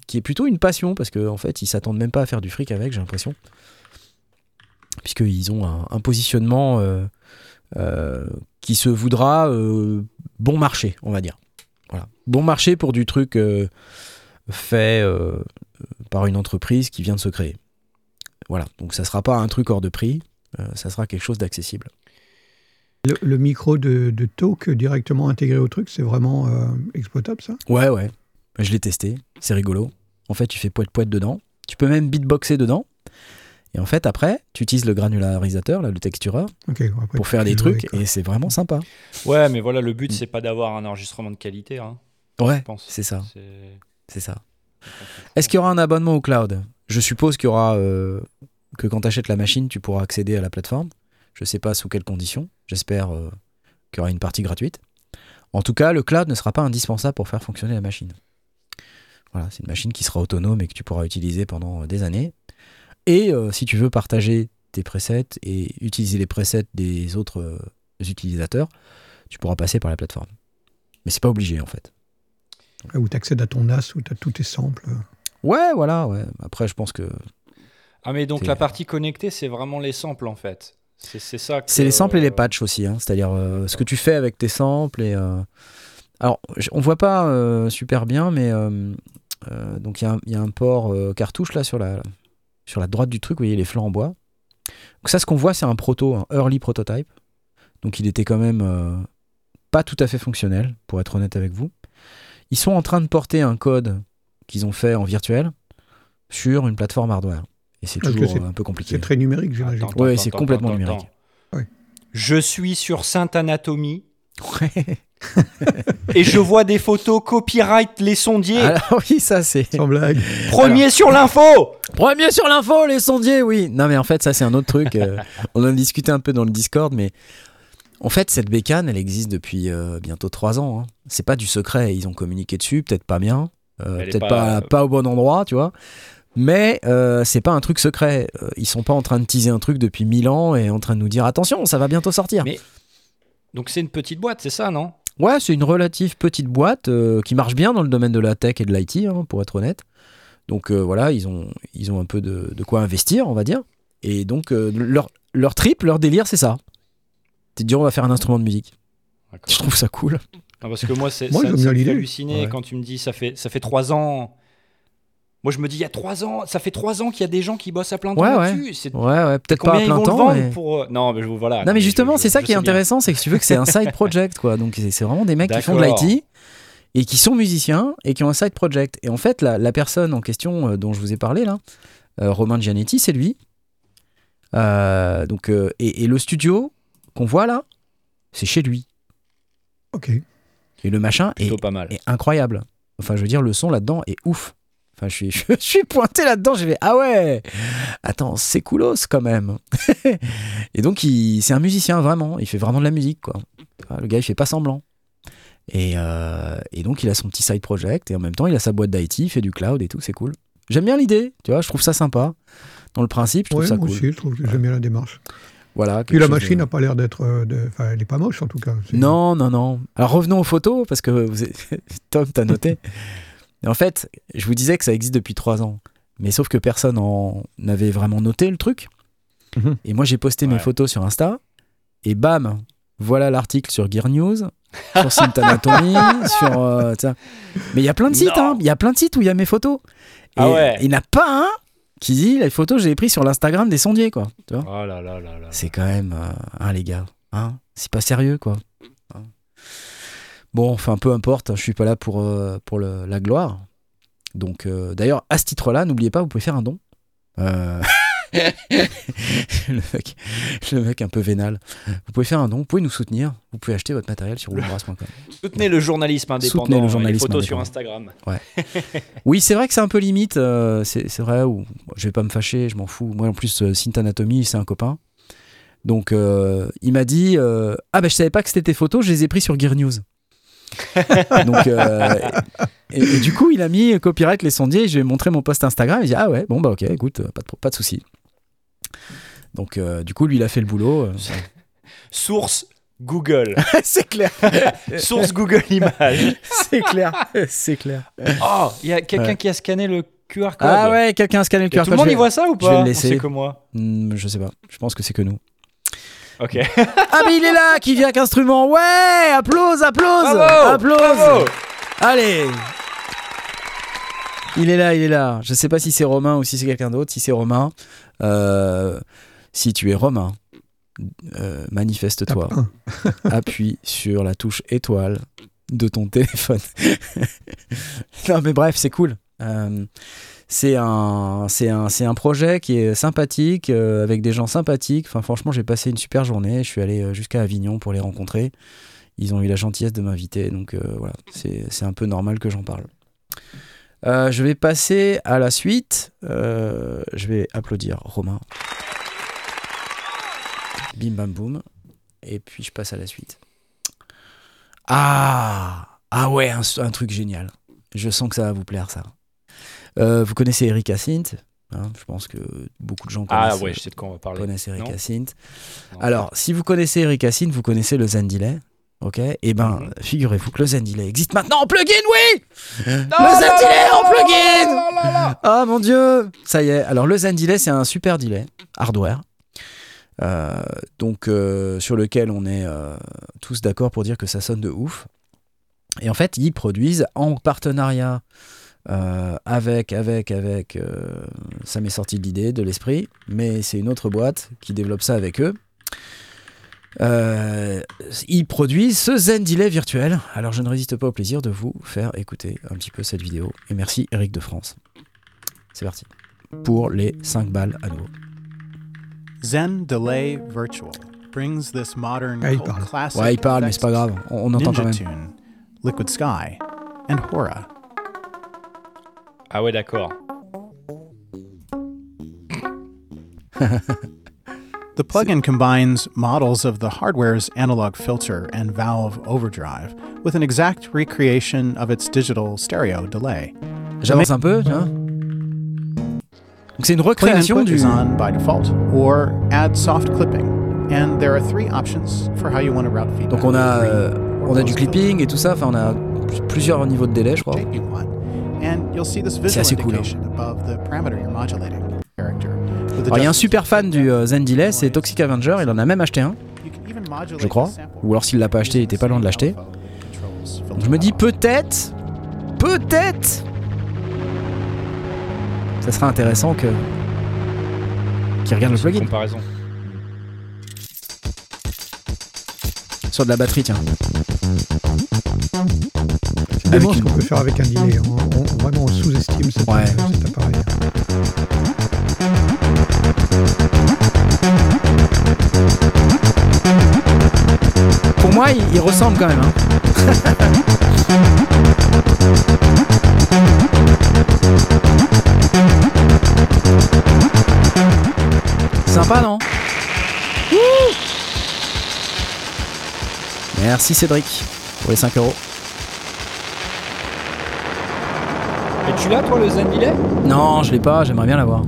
qui est plutôt une passion parce qu'en en fait ils s'attendent même pas à faire du fric avec j'ai l'impression. Puisqu'ils ont un, positionnement euh, euh, qui se voudra euh, bon marché on va dire. Voilà. Bon marché pour du truc fait par une entreprise qui vient de se créer. Voilà. Donc ça sera pas un truc hors de prix ça sera quelque chose d'accessible. Le, micro de, de, talk directement intégré au truc, c'est vraiment exploitable ça? Ouais, ouais. Je l'ai testé, c'est rigolo. En fait, tu fais poète poète dedans. Tu peux même beatboxer dedans. Et en fait, après, tu utilises le granularisateur, là, le textureur, pour faire des trucs, et c'est vraiment sympa. Ouais, mais voilà, le but, c'est pas d'avoir un enregistrement de qualité. Hein, ouais, c'est ça. C'est ça. Est-ce qu'il y aura un abonnement au cloud? Je suppose qu'il y aura euh, que quand tu achètes la machine, tu pourras accéder à la plateforme. Je sais pas sous quelles conditions. J'espère euh, qu'il y aura une partie gratuite. En tout cas, le cloud ne sera pas indispensable pour faire fonctionner la machine. Voilà, c'est une machine qui sera autonome et que tu pourras utiliser pendant des années. Et euh, si tu veux partager tes presets et utiliser les presets des autres euh, utilisateurs, tu pourras passer par la plateforme. Mais c'est pas obligé en fait. Où tu accèdes à ton NAS, où tu as tous tes samples. Ouais, voilà, ouais. Après, je pense que. Ah, mais donc la partie connectée, c'est vraiment les samples en fait. C'est ça. C'est les samples et les patchs aussi. Hein. C'est-à-dire euh, ce que tu fais avec tes samples et. Alors, on voit pas super bien, mais euh, donc il y, a un port euh, cartouche là sur la, sur la droite du truc, vous voyez les flancs en bois. Donc ça, ce qu'on voit, c'est un proto, un early prototype. Donc il était quand même euh, pas tout à fait fonctionnel, pour être honnête avec vous. Ils sont en train de porter un code qu'ils ont fait en virtuel sur une plateforme hardware. Et c'est toujours un peu compliqué. C'est très numérique, j'imagine. Oui, c'est complètement numérique. Je suis sur Sainte Anatomie. Et je vois des photos copyright les sondiers. Alors oui, ça c'est. Sans blague. Premier sur l'info Premier sur l'info, les sondiers, oui. Non mais en fait, ça c'est un autre truc. euh, on en a discuté un peu dans le Discord, mais en fait, cette bécane, elle existe depuis euh, bientôt trois ans. hein. C'est pas du secret. Ils ont communiqué dessus, peut-être pas bien, euh, peut-être pas- pas, pas, au bon endroit, tu vois. Mais euh, c'est pas un truc secret. Ils sont pas en train de teaser un truc depuis mille ans et en train de nous dire attention, ça va bientôt sortir. Mais- Donc c'est une petite boîte, c'est ça, non? Ouais, c'est une relative petite boîte euh, qui marche bien dans le domaine de la tech et de l'IT, hein, pour être honnête. Donc euh, voilà, ils ont, ils ont un peu de, de quoi investir, on va dire. Et donc euh, leur, leur trip, leur délire, c'est ça. C'est de dire on va faire un instrument de musique. Je trouve ça cool. Non, parce que moi, c'est Moi, ça, j'aime ça bien me fait l'idée. halluciner Ouais. quand tu me dis ça fait ça fait trois ans. Moi, je me dis il y a trois ans, ça fait trois ans qu'il y a des gens qui bossent à plein temps Ouais, là-dessus. Ouais, ouais, peut-être pas à plein temps. mais- pour euh, Non, mais je voilà. Non mais justement, c'est ça je qui est intéressant, c'est que tu veux que c'est un side project, quoi. Donc c'est vraiment des mecs qui font de l'IT et qui sont musiciens et qui ont un side project. Et en fait, la, la personne en question euh, dont je vous ai parlé là, euh, Romain Gianetti, c'est lui. Euh, donc euh, et, et le studio qu'on voit là, c'est chez lui. Ok. Et le machin est, pas mal. est incroyable. Enfin, je veux dire, le son là-dedans est ouf. Enfin, je suis, je suis pointé là-dedans, j'ai fait ah ouais, attends, c'est coolos quand même. et donc, il, c'est un musicien vraiment, il fait vraiment de la musique quoi. Le gars, il fait pas semblant. Et, euh, et donc, il a son petit side project et en même temps, il a sa boîte d'IT, il fait du cloud et tout, c'est cool. J'aime bien l'idée, tu vois, je trouve ça sympa. Dans le principe, je trouve Ouais, ça moi cool. aussi, je trouve j'aime bien la démarche. Voilà. Puis la machine n'a pas l'air d'être. euh, Enfin, elle est pas moche en tout cas. Non, non, non. Alors revenons aux photos, parce que vous Tom, t'as noté. Et en fait, je vous disais que ça existe depuis trois ans. Mais sauf que personne en avait vraiment noté le truc. Mhm. Et moi, j'ai posté mes photos sur Insta. Et bam, voilà l'article sur Gear News, sur Anatomy, sur. euh. Mais il y a plein de sites, hein. Il y a plein de sites où il y a mes photos. Et Ah ouais. il n'y en a pas un qui dit les photos, j'ai pris sur l'Instagram des sondiers, quoi. Tu vois Oh là là là c'est quand même, euh, hein, les gars, hein, c'est pas sérieux, quoi. Hein. Bon, enfin, peu importe, hein, je suis pas là pour, euh, pour le- la gloire. Donc, euh, d'ailleurs, à ce titre-là, n'oubliez pas, vous pouvez faire un don. Euh, le, mec, le mec un peu vénal. Vous pouvez faire un don, vous pouvez nous soutenir, vous pouvez acheter votre matériel sur woolbrass.com. Soutenez le journalisme indépendant. Soutenez le et journalisme les photos sur. Instagram. Oui, c'est vrai que c'est un peu limite, euh, c'est vrai, ou, je vais pas me fâcher, je m'en fous. Moi, en plus, euh, Synth Anatomy, c'est un copain. Donc, euh, il m'a dit Ah, ben je savais pas que c'était tes photos, je les ai pris sur Gear News. Donc, euh, et, et du coup, il a mis copyright les sondiers, je lui ai montré mon post Instagram, il dit Ah ouais, bon, bah ok, écoute, pas de, pas de souci. Donc, euh, du coup, lui, il a fait le boulot. euh. Source Google. c'est clair, Source Google Images. c'est clair, c'est clair. Oh, il y a quelqu'un Ouais. qui a scanné le QR code. Ah ouais, quelqu'un a scanné le QR tout le code, monde y voit ça ou je vais pas le laisser. C'est que moi. Hmm, je sais pas, je pense que c'est que nous. Ok. Ah mais il est là, qui vient avec instrument. Ouais, applause, applause, Bravo, applause. bravo. Allez. Il est là, il est là. Je sais pas si c'est Romain ou si c'est quelqu'un d'autre. Si c'est Romain, euh, si tu es Romain, euh, manifeste-toi. Appuie sur la touche étoile de ton téléphone. non mais bref, c'est cool. Euh, c'est un, c'est un, c'est un projet qui est sympathique, euh, avec des gens sympathiques. Enfin, franchement, j'ai passé une super journée. Je suis allé euh, jusqu'à Avignon pour les rencontrer. Ils ont eu la gentillesse de m'inviter, donc euh, voilà, c'est un peu normal que j'en parle. Je vais passer à la suite. Je vais applaudir Romain. Bim bam boum. Et puis je passe à la suite. Ah Ah ouais, un, un truc génial. Je sens que ça va vous plaire, ça. Euh, vous connaissez Eric Hyacinthe hein, Je pense que beaucoup de gens connaissent, Ah ouais, je sais de quoi on va parler. connaissent Eric. Non. Alors, si vous connaissez Eric Hyacinthe, vous connaissez le Zen Delay. Ok? Et ben, Mhm. figurez-vous que le Zen Delay existe maintenant en plugin, oui Non, Le non, Zen non, Delay en plugin. Ah mon dieu Ça y est. Alors le Zen Delay, c'est un super delay hardware. euh, donc euh, sur lequel on est euh, tous d'accord pour dire que ça sonne de ouf. Et en fait, ils produisent en partenariat euh, avec, avec, avec, euh, ça m'est sorti de l'idée, de l'esprit, mais c'est une autre boîte qui développe ça avec eux. Euh, ils produisent ce Zen Delay virtuel. Alors je ne résiste pas au plaisir de vous faire écouter un petit peu cette vidéo. Et merci Eric de France. C'est parti. Pour les 5 balles à nouveau. Zen Delay Virtual. brings this modern Ah, il parle. classic Ouais, il parle, mais c'est pas grave. On, on entend quand Ninja même. Tune, Liquid Sky, and Hora. Ah ouais, d'accord. The plugin combines models of the hardware's analog filter and valve overdrive with an exact recreation of its digital stereo delay. J'avance un peu, tu vois. Donc c'est une recréation input du. is on by default, or add soft clipping. And there are three options for how you want to route feedback. Donc on a, Green or on a du closed loop. clipping et tout ça. Enfin, on a plusieurs niveaux de délai, je crois. Shape you want. And you'll see this C'est visual assez cool, indication above the parameter you're modulating character. with Alors il y a un super fan du euh, Zen Delay, c'est Toxic Avenger. Il en a même acheté un. Je crois. Ou alors s'il l'a pas acheté, il était pas loin de l'acheter. Donc je me dis peut-être, peut-être, ça sera intéressant que qu'il regarde le plugin comparaison. Sur de la batterie, tiens. C'est Avec ce une- qu'on peut faire avec un delay. On, on- vraiment, on sous-estime cet, Ouais. cet appareil. Pour moi, il, il ressemble quand même. hein. Sympa, non? Wouh Merci Cédric pour les 5 euros. Et tu l'as, toi, le Zen Delay? Non, je l'ai pas, j'aimerais bien l'avoir.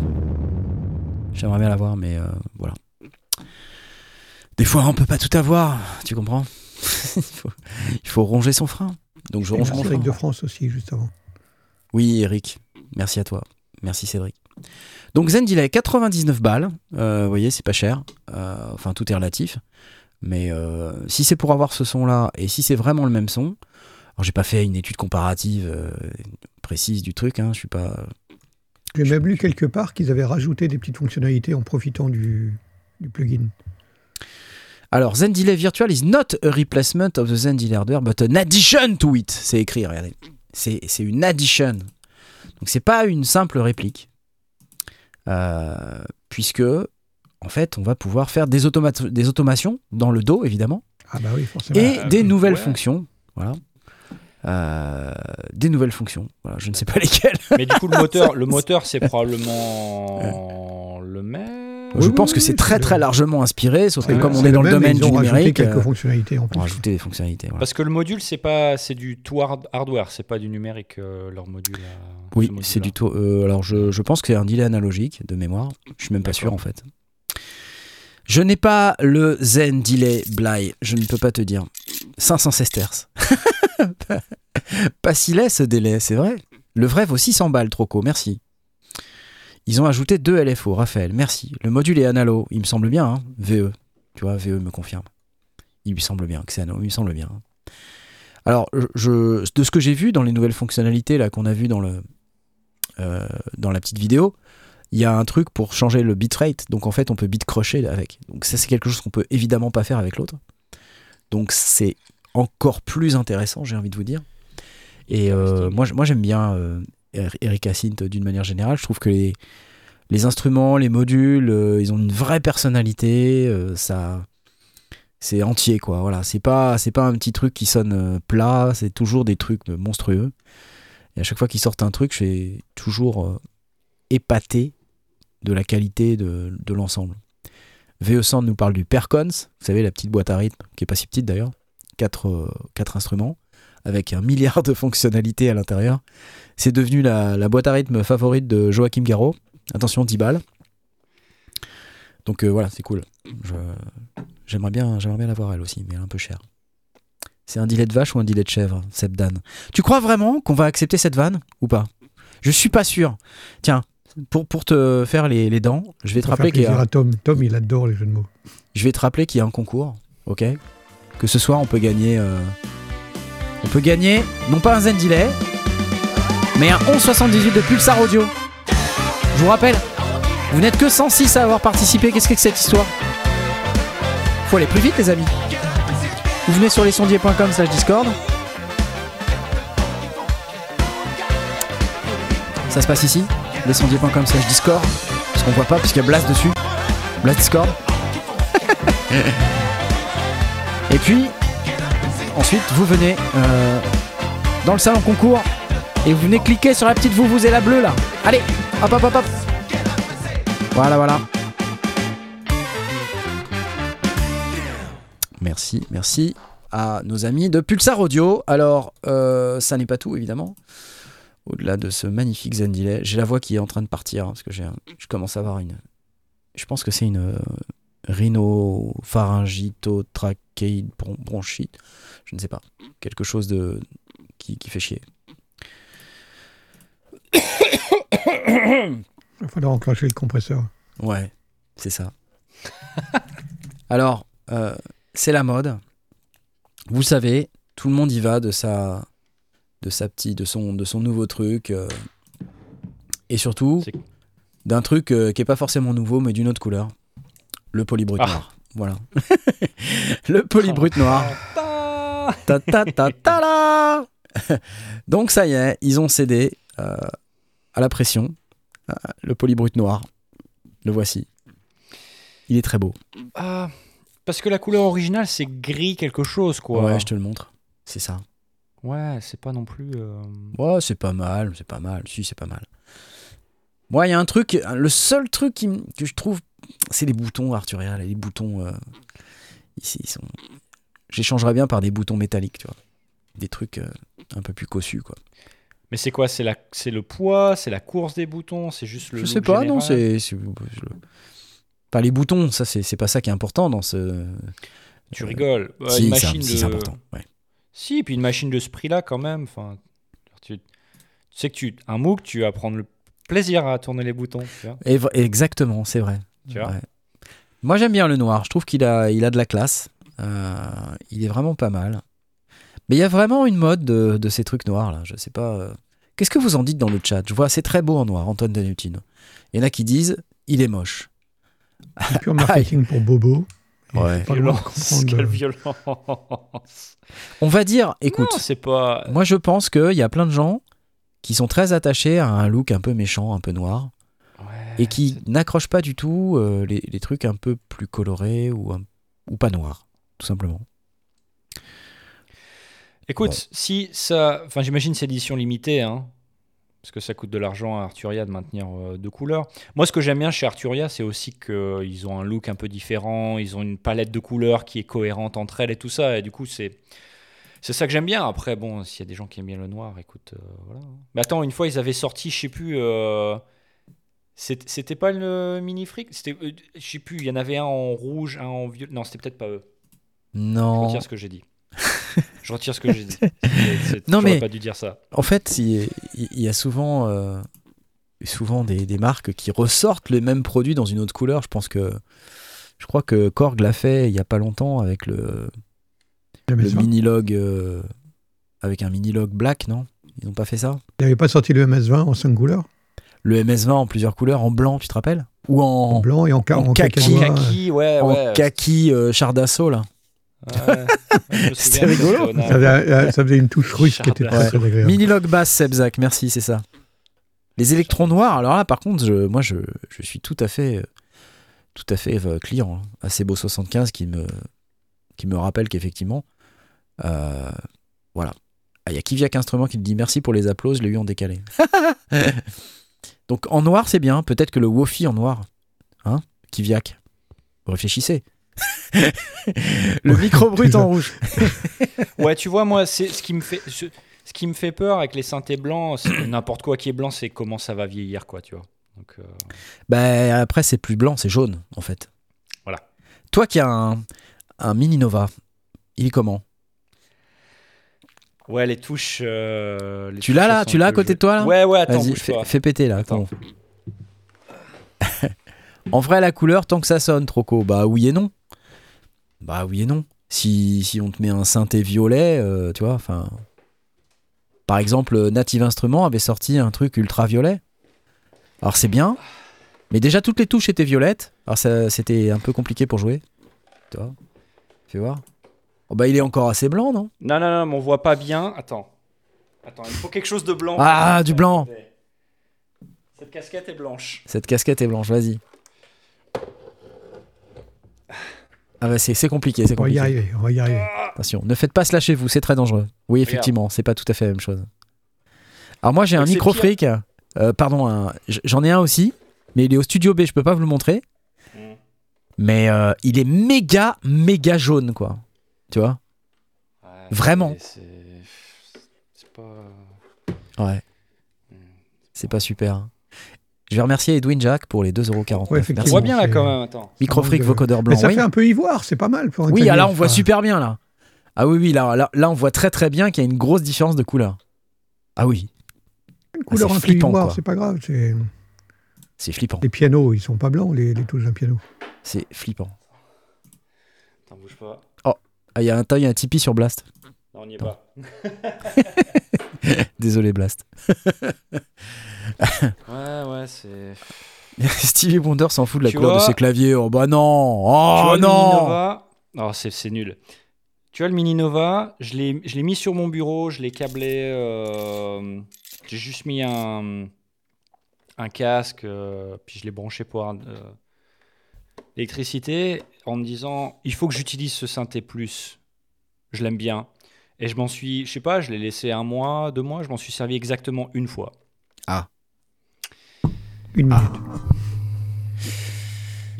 J'aimerais bien l'avoir, mais euh, voilà. Des fois, on peut pas tout avoir, tu comprends? Il, faut, il faut ronger son frein. Donc je Et ronge mon merci frein. Eric de France aussi, juste avant. Oui, Eric, merci à toi. Merci Cédric. Donc Zen Delay, 99 balles. Euh, vous voyez, c'est pas cher. Euh, enfin, tout est relatif. Mais euh, si c'est pour avoir ce son-là, et si c'est vraiment le même son, alors j'ai pas fait une étude comparative euh, précise du truc, hein, je suis pas. J'ai même lu quelque part qu'ils avaient rajouté des petites fonctionnalités en profitant du, du plugin. Alors, Zen Delay Virtual is not a replacement of the Zen Delay hardware, but an addition to it. C'est écrit, regardez. C'est c'est une addition. Donc, c'est pas une simple réplique. Euh, puisque, en fait, on va pouvoir faire des, automa- des automations dans le dos, évidemment, Ah bah oui, forcément. et Ah, des oui. nouvelles Ouais. fonctions. Voilà. Euh, des nouvelles fonctions. Voilà, je ne sais pas lesquelles. Mais du coup, le moteur, le moteur, c'est probablement le même. je Oui, pense que c'est très très largement inspiré, sauf que comme on est dans le même, domaine ils du numérique, quelques euh, fonctionnalités en on plus. va rajouter des fonctionnalités. voilà. Parce que le module, c'est pas, c'est du tout hard- hardware, c'est pas du numérique euh, leur module. euh, Oui, ce c'est du tout. euh, alors, je, je pense que c'est un delay analogique de mémoire. Je suis même pas sûr en fait. Je n'ai pas le Zen Delay Bly, je ne peux pas te dire. 500 sesterces. pas si laid ce délai, c'est vrai. Le vrai vaut 600 balles, Troco, merci. Ils ont ajouté deux LFO, Raphaël, merci. Le module est analo, il me semble bien, hein, VE. Tu vois, VE me confirme. Il lui semble bien que c'est analo, il me semble bien. Alors, de ce que j'ai vu dans les nouvelles fonctionnalités là qu'on a vu dans le euh, dans la petite vidéo, il y a un truc pour changer le bitrate. Donc en fait, on peut bit crusher avec. Donc ça, c'est quelque chose qu'on peut évidemment pas faire avec l'autre. Donc c'est encore plus intéressant, j'ai envie de vous dire. Et euh, moi, moi j'aime bien euh, Er- Eric Hyacinthe d'une manière générale. Je trouve que les, les instruments, les modules, euh, ils ont une vraie personnalité. euh, ça, c'est entier quoi. Voilà, c'est pas c'est pas un petit truc qui sonne euh, plat. C'est toujours des trucs euh, monstrueux. Et à chaque fois qu'ils sortent un truc, je suis toujours euh, épaté de la qualité de, de l'ensemble. VE Sound nous parle du Percons, vous savez, la petite boîte à rythme, qui est pas si petite d'ailleurs, quatre, euh, quatre instruments, avec un milliard de fonctionnalités à l'intérieur. C'est devenu la, la boîte à rythme favorite de Joachim Garraud. Attention, 10 balles. Donc euh, voilà, c'est cool. J'aimerais bien, bien l'avoir elle aussi, mais elle est un peu chère. C'est un dillet de vache ou un dillet de chèvre, Seb Dan? Tu crois vraiment qu'on va accepter cette vanne ou pas? Je suis pas sûr. Tiens, pour, pour te faire les, les dents, je vais te rappeler qu'il y a, à Tom. Tom, il adore les jeux de mots. je vais te rappeler qu'il y a un concours, ok? Que ce soir on peut gagner, euh, on peut gagner non pas un Zen Delay, mais un 1178 de Pulsar Audio. Je vous rappelle, vous n'êtes que 106 à avoir participé. Qu'est-ce que c'est que cette histoire? Faut aller plus vite, les amis. Vous venez sur lesondiers.com slash Discord. Ça se passe ici, lesondiers.com slash Discord. Parce qu'on voit pas, puisqu'il y a Blast dessus. Blast Discord. Et puis, ensuite, vous venez euh, dans le salon concours et vous venez cliquer sur la petite vous et la bleue là. Allez, hop hop hop hop. Voilà, voilà. Merci, merci à nos amis de Pulsar Audio. Alors, euh, ça n'est pas tout évidemment. Au-delà de ce magnifique Zen Delay, j'ai la voix qui est en train de partir hein, parce que j'ai, je commence à avoir une. Je pense que c'est une euh, rhinopharyngitotrachéide bron- bronchite. Je ne sais pas. Quelque chose de qui, qui fait chier. Il va falloir enclencher le compresseur. Ouais, c'est ça. Alors, euh, c'est la mode. Vous savez, tout le monde y va de sa, de sa petite, de son, de son nouveau truc, euh, et surtout C'est- d'un truc euh, qui est pas forcément nouveau, mais d'une autre couleur. Le polybrut Ah. noir. Voilà. le polybrut noir. Ta ta ta ta la Donc ça y est, ils ont cédé euh, à la pression. Euh, le polybrut noir. Le voici. Il est très beau. Ah, parce que la couleur originale, c'est gris quelque chose, quoi. Ouais, je te le montre. C'est ça. Ouais, c'est pas non plus. euh, Ouais, c'est pas mal, c'est pas mal. Si, c'est pas mal. Moi, il y a un truc, le seul truc qui que je trouve, c'est les boutons Arturia, les boutons. euh, ici, ils sont. J'échangerais bien par des boutons métalliques, tu vois. Des trucs euh, un peu plus cossus, quoi. Mais c'est quoi? C'est la... c'est le poids? C'est la course des boutons? C'est juste le. je sais pas, non, c'est. c'est- je- Enfin, les boutons, ça, c'est c'est pas ça qui est important dans ce. Tu Euh, rigoles. Ouais, si, si, c'est important. Ouais. Si, puis une machine de ce prix-là, quand même. Enfin, tu... tu sais que tu. Un MOOC, tu vas prendre le plaisir à tourner les boutons. Tu vois Et v- exactement, c'est vrai. Tu vois Ouais. Moi j'aime bien le noir, je trouve qu'il a, il a de la classe. Euh, il est vraiment pas mal. Mais il y a vraiment une mode de, de ces trucs noirs là, je sais pas. euh. Qu'est-ce que vous en dites dans le chat? Je vois, c'est très beau en noir, Antoine Danutino. Il y en a qui disent, il est moche. C'est pur marketing pour Bobo. Ouais. Violence, comprendre, quelle violence. On va dire, écoute, c'est pas. moi je pense qu'il y a plein de gens qui sont très attachés à un look un peu méchant, un peu noir, Ouais, et qui n'accrochent pas du tout euh, les, les trucs un peu plus colorés ou, un- ou pas noirs, tout simplement. Écoute, Bon. si ça. Enfin, j'imagine c'est édition limitée, hein. Parce que ça coûte de l'argent à Arturia de maintenir euh, deux couleurs. Moi, ce que j'aime bien chez Arturia, c'est aussi qu'ils ont un look un peu différent, ils ont une palette de couleurs qui est cohérente entre elles et tout ça. Et du coup, c'est. C'est ça que j'aime bien. Après, bon, s'il y a des gens qui aiment bien le noir, écoute, euh, voilà. Mais attends, une fois, ils avaient sorti, je sais plus. euh, C'était pas le mini fric C'était, je sais plus. Il y en avait un en rouge, un en violet. Non, c'était peut-être pas eux. Je Non. retire ce que j'ai dit. je retire ce que j'ai dit. Non, mais- pas dû dire ça. En fait, il y, a souvent, euh, souvent des, des marques qui ressortent les mêmes produits dans une autre couleur. Je pense que. Je crois que Korg l'a fait il y a pas longtemps avec le, le ça. mini-log. euh, avec un mini-log black, non? Ils n'ont pas fait ça? Il n'avait pas sorti le MS-20 en 5 couleurs, Le MS20 en plusieurs couleurs, en blanc, tu te rappelles? Ou en, en blanc et en, en en kaki. Kaki, ouais, en ouais. kaki euh, char d'assaut, là. Ouais. C'était rigolo. Ça faisait, euh, ça faisait une touche russe qui était très, Ouais. très agréable. Mini-log basse, Sebzak, merci, c'est ça. Les électrons noirs, alors là, par contre, je, moi, je, je suis tout à fait, euh, tout à fait euh, client hein, à ces beaux 75 qui me, qui me rappellent qu'effectivement, euh, voilà. Ah, Il y a Kiviak Instrument qui me dit merci pour les applauses, je l'ai eu en décalé. Donc en noir, c'est bien. Peut-être que le Wofi en noir, hein, Kiviak, réfléchissez. le micro brut en rouge. Ouais, tu vois, moi, c'est ce qui me fait. Ce, ce qui me fait peur avec les synthés blancs, c'est- n'importe quoi qui est blanc, c'est comment ça va vieillir, quoi, tu vois. Donc, euh, Ben, après, c'est plus blanc, c'est jaune, en fait. Voilà. Toi qui as un, un Mini Nova, il est comment? Ouais, les touches. euh, les Tu l'as là? Tu l'as à côté de toi là? Ouais, ouais, attends, fais, fais péter là. Attends. en vrai, la couleur, tant que ça sonne, Troco, bah oui et non. Bah oui et non. Si, si on te met un synthé violet, euh, tu vois, enfin. Par exemple, Native Instruments avait sorti un truc ultra violet. Alors c'est bien, mais déjà toutes les touches étaient violettes. Alors c'était un peu compliqué pour jouer. Tu vois Fais voir. Oh bah il est encore assez blanc, non? Non, non, non, mais on voit pas bien. Attends. Attends, il faut quelque chose de blanc. Ah, du blanc. Cette casquette est blanche. Cette casquette est blanche, vas-y. Ah bah c'est c'est compliqué, c'est On va y compliqué. arriver, on va y arriver. Attention, ne faites pas cela chez vous, c'est très dangereux. Oui, effectivement, c'est pas tout à fait la même chose. Alors moi j'ai un micro fric, euh, pardon, un- j'en ai un aussi, mais il est au studio B, je peux pas vous le montrer. Mm. Mais euh, il est méga, méga jaune, quoi. Tu vois? Ouais, Vraiment. c'est- pas. Ouais, Hmm. c'est pas super. Je vais remercier Edwin Jack pour les 2,49€. Ouais. On voit bien là quand même, attends. Micro fric, manque de- vocodeur Mais blanc. ça oui. fait un peu ivoire, c'est pas mal pour Oui, là on voit Enfin, super bien là. Ah oui, oui, là, là, là, on voit très très bien qu'il y a une grosse différence de couleur. Ah oui, Une couleur c'est un peu ivoire, c'est pas grave. c'est- c'est flippant. Les pianos, ils sont pas blancs, les, les touches d'un piano. C'est flippant. Attends, bouge pas. Ah, il y a un, il y a un Tipeee sur Blast. Non, on n'y est pas. Désolé Blast. Ouais, ouais, c'est. Stevie Wonder s'en fout de la Tu couleur de ses claviers. Oh bah non tu Oh vois non Non, c'est c'est nul. Tu vois le Mini Nova, je l'ai je l'ai mis sur mon bureau, je l'ai câblé. euh, J'ai juste mis un, un casque, euh, puis je l'ai branché pour euh, l'électricité en me disant il faut que j'utilise ce synthé plus. Je l'aime bien. Et je m'en suis, je sais pas, je l'ai laissé un mois, deux mois, je m'en suis servi exactement une fois. Une Ah. minute.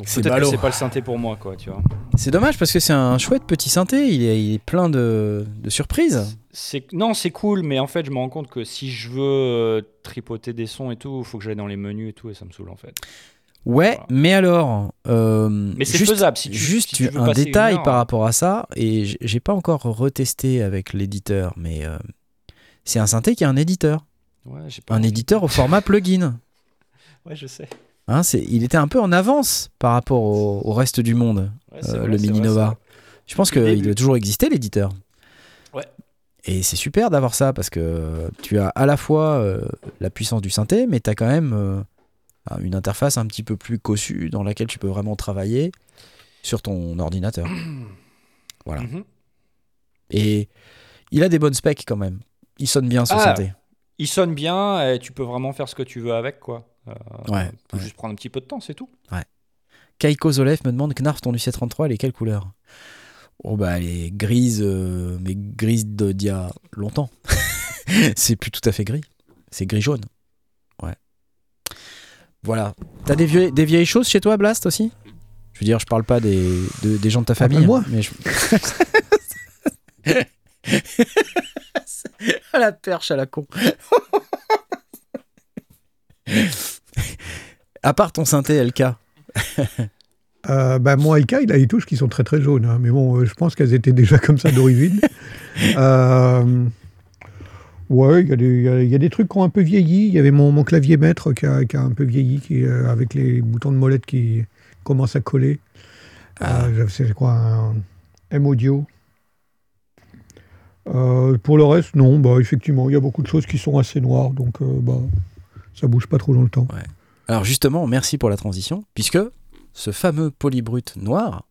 C'est peut-être que ballot. c'est pas le synthé pour moi, quoi, tu vois. C'est dommage parce que c'est un chouette petit synthé. Il est, il est plein de, de surprises. C'est non, c'est cool, mais en fait, je me rends compte que si je veux euh, tripoter des sons et tout, il faut que j'aille dans les menus et tout, et ça me saule en fait. Ouais, Voilà. mais alors. euh, Mais c'est juste- faisable, si tu- juste si tu veux un détail heure, par hein. rapport à ça, et j'ai pas encore retesté avec l'éditeur, mais euh, c'est un synthé qui a un éditeur. Ouais, j'ai pas Un envie. éditeur au format plugin. Ouais, je sais. Hein, il était un peu en avance par rapport au, au reste du monde, Ouais, euh, vrai, le Mini vrai, Nova. Je pense qu'il doit toujours exister, l'éditeur. Ouais. Et c'est super d'avoir ça parce que tu as à la fois euh, la puissance du synthé, mais tu as quand même euh, une interface un petit peu plus cossue dans laquelle tu peux vraiment travailler sur ton ordinateur. Voilà. Mhm. Et il a des bonnes specs quand même. Il sonne bien ce Ah, synthé. Il sonne bien, et tu peux vraiment faire ce que tu veux avec, quoi. Euh, Ouais, Tu peux ouais. juste prendre un petit peu de temps, c'est tout. Kaiko Zolev me demande Knarf, ton UC33, elle est quelle couleur? Oh bah elle est grise, euh, mais grise de- d'il y a longtemps. c'est plus tout à fait gris. C'est gris-jaune. Ouais. Voilà. T'as des, vieux- des vieilles choses chez toi, Blast, aussi? Je veux dire, je parle pas des, de- des gens de ta pas famille. de moi. hein, Mais je... à la perche à la con. À part ton synthé LK. Euh, bah, mon LK, il a les touches qui sont très très jaunes. hein. Mais bon, euh, je pense qu'elles étaient déjà comme ça d'origine. Euh, ouais, il y, a des- y y a des trucs qui ont un peu vieilli. Il y avait mon, mon clavier maître qui a, qui a un peu vieilli, qui, euh, avec les boutons de molette qui commencent à coller. Ah. C'est quoi un M-Audio. Pour le reste, non. Bah, effectivement, il y a beaucoup de choses qui sont assez noires. Donc, bah, ça bouge pas trop dans le temps. Alors justement, merci pour la transition, puisque ce fameux polybrut noir,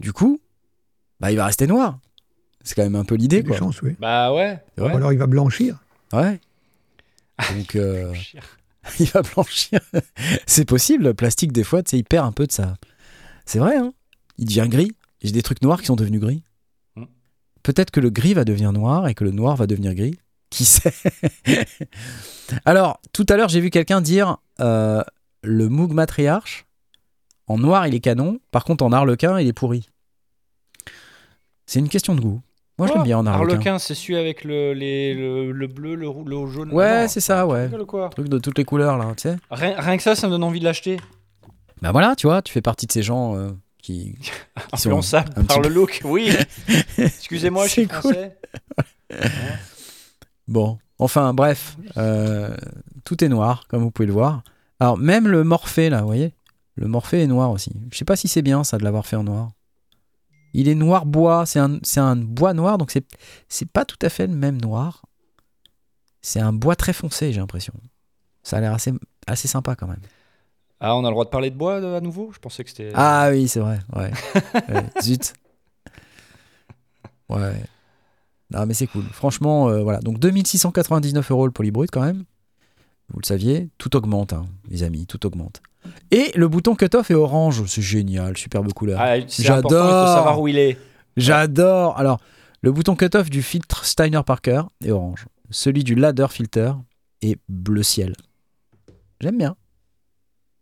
du coup, bah, il va rester noir. C'est quand même un peu Il y l'idée, quoi. chances, oui. Bah ouais. Ouais. Ou alors, il va blanchir. Ouais. Donc, euh, il va blanchir. C'est possible, le plastique, des fois, tu sais, il perd un peu de ça. C'est vrai, hein Il devient gris. J'ai des trucs noirs qui sont devenus gris. Hmm. Peut-être que le gris va devenir noir et que le noir va devenir gris. Qui sait Alors, tout à l'heure, j'ai vu quelqu'un dire euh, le Moog Matriarche, en noir, il est canon. Par contre, en arlequin, il est pourri. C'est une question de goût. Moi, je l'aime bien en arlequin. Arlequin, c'est celui avec le, les- le, le bleu, le, jaune. Ouais, c'est ça, ouais. quoi Truc de toutes les couleurs, là, tu sais. rien, rien que ça, ça me donne envie de l'acheter. Bah voilà, tu vois, tu fais partie de ces gens euh, qui, qui sont Influençable un par petit le look, oui. Excusez-moi, je suis C'est cool. français. Bon, enfin, bref, euh, tout est noir, comme vous pouvez le voir. Alors, même le Morphée, là, vous voyez Le Morphée est noir aussi. Je sais pas si c'est bien, ça, de l'avoir fait en noir. Il est noir bois, c'est un, un bois noir, donc c'est, c'est pas tout à fait le même noir. C'est un bois très foncé, j'ai l'impression. Ça a l'air assez, assez sympa quand même. Ah, on a le droit de parler de bois de- à nouveau? Je pensais que c'était. Ah oui, c'est vrai, ouais. Ouais, Zut. Ouais. Non, mais c'est cool. Franchement, euh, voilà. Donc 2699 euros le polybrut quand même. Vous le saviez, tout augmente, hein, les amis, tout augmente. Et le bouton cut-off est orange, c'est génial, superbe couleur. Ah, il faut J'adore. savoir où il est. J'adore. Alors, le bouton cut-off du filtre Steiner Parker est orange. Celui du ladder filter est bleu ciel. J'aime bien.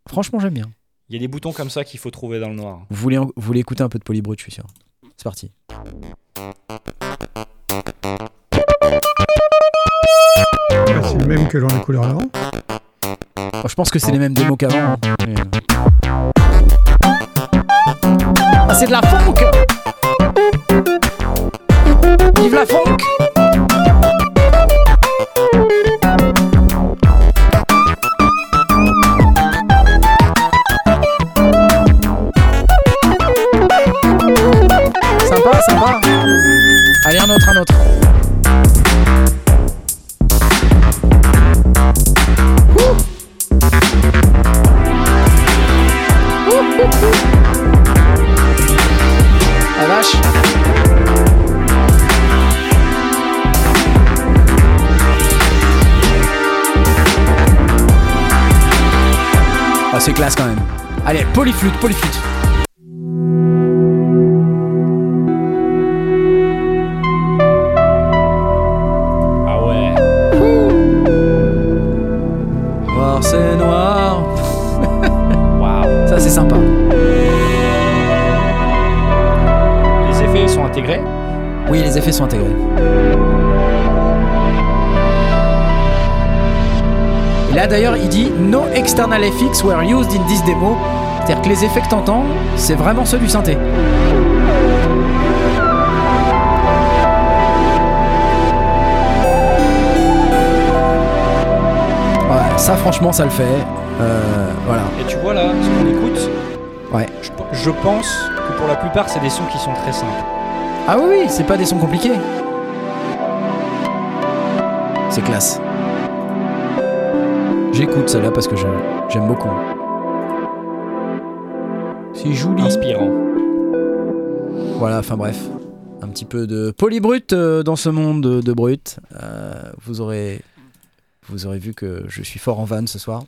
Franchement, j'aime bien. Il y a des boutons comme ça qu'il faut trouver dans le noir. Vous voulez, vous voulez écouter un peu de Polybrut, je suis sûr. C'est parti. Même que dans les couleurs avant. Je pense que c'est les mêmes démos qu'avant. hein. Euh. Ah, c'est de la funk Vive la funk Allez, polyflûte. Ah ouais. Noir, c'est noir. Waouh. Ça, c'est sympa. Les effets sont intégrés? Oui, les effets sont intégrés. Et là d'ailleurs, il dit No external effects were used in this demo. C'est-à-dire que les effets que t'entends, c'est vraiment ceux du synthé. Ouais, ça franchement, ça le fait. Euh, voilà. Et tu vois là, ce qu'on écoute, Ouais. je, je pense que pour la plupart, c'est des sons qui sont très simples. Ah oui, oui, c'est pas des sons compliqués. C'est classe. J'écoute celle-là parce que j'aime beaucoup. C'est joli. Inspirant. Voilà, enfin bref. Un petit peu de polybrut euh, dans ce monde de, de brut. Euh, vous, aurez, vous aurez vu que je suis fort en vanne ce soir.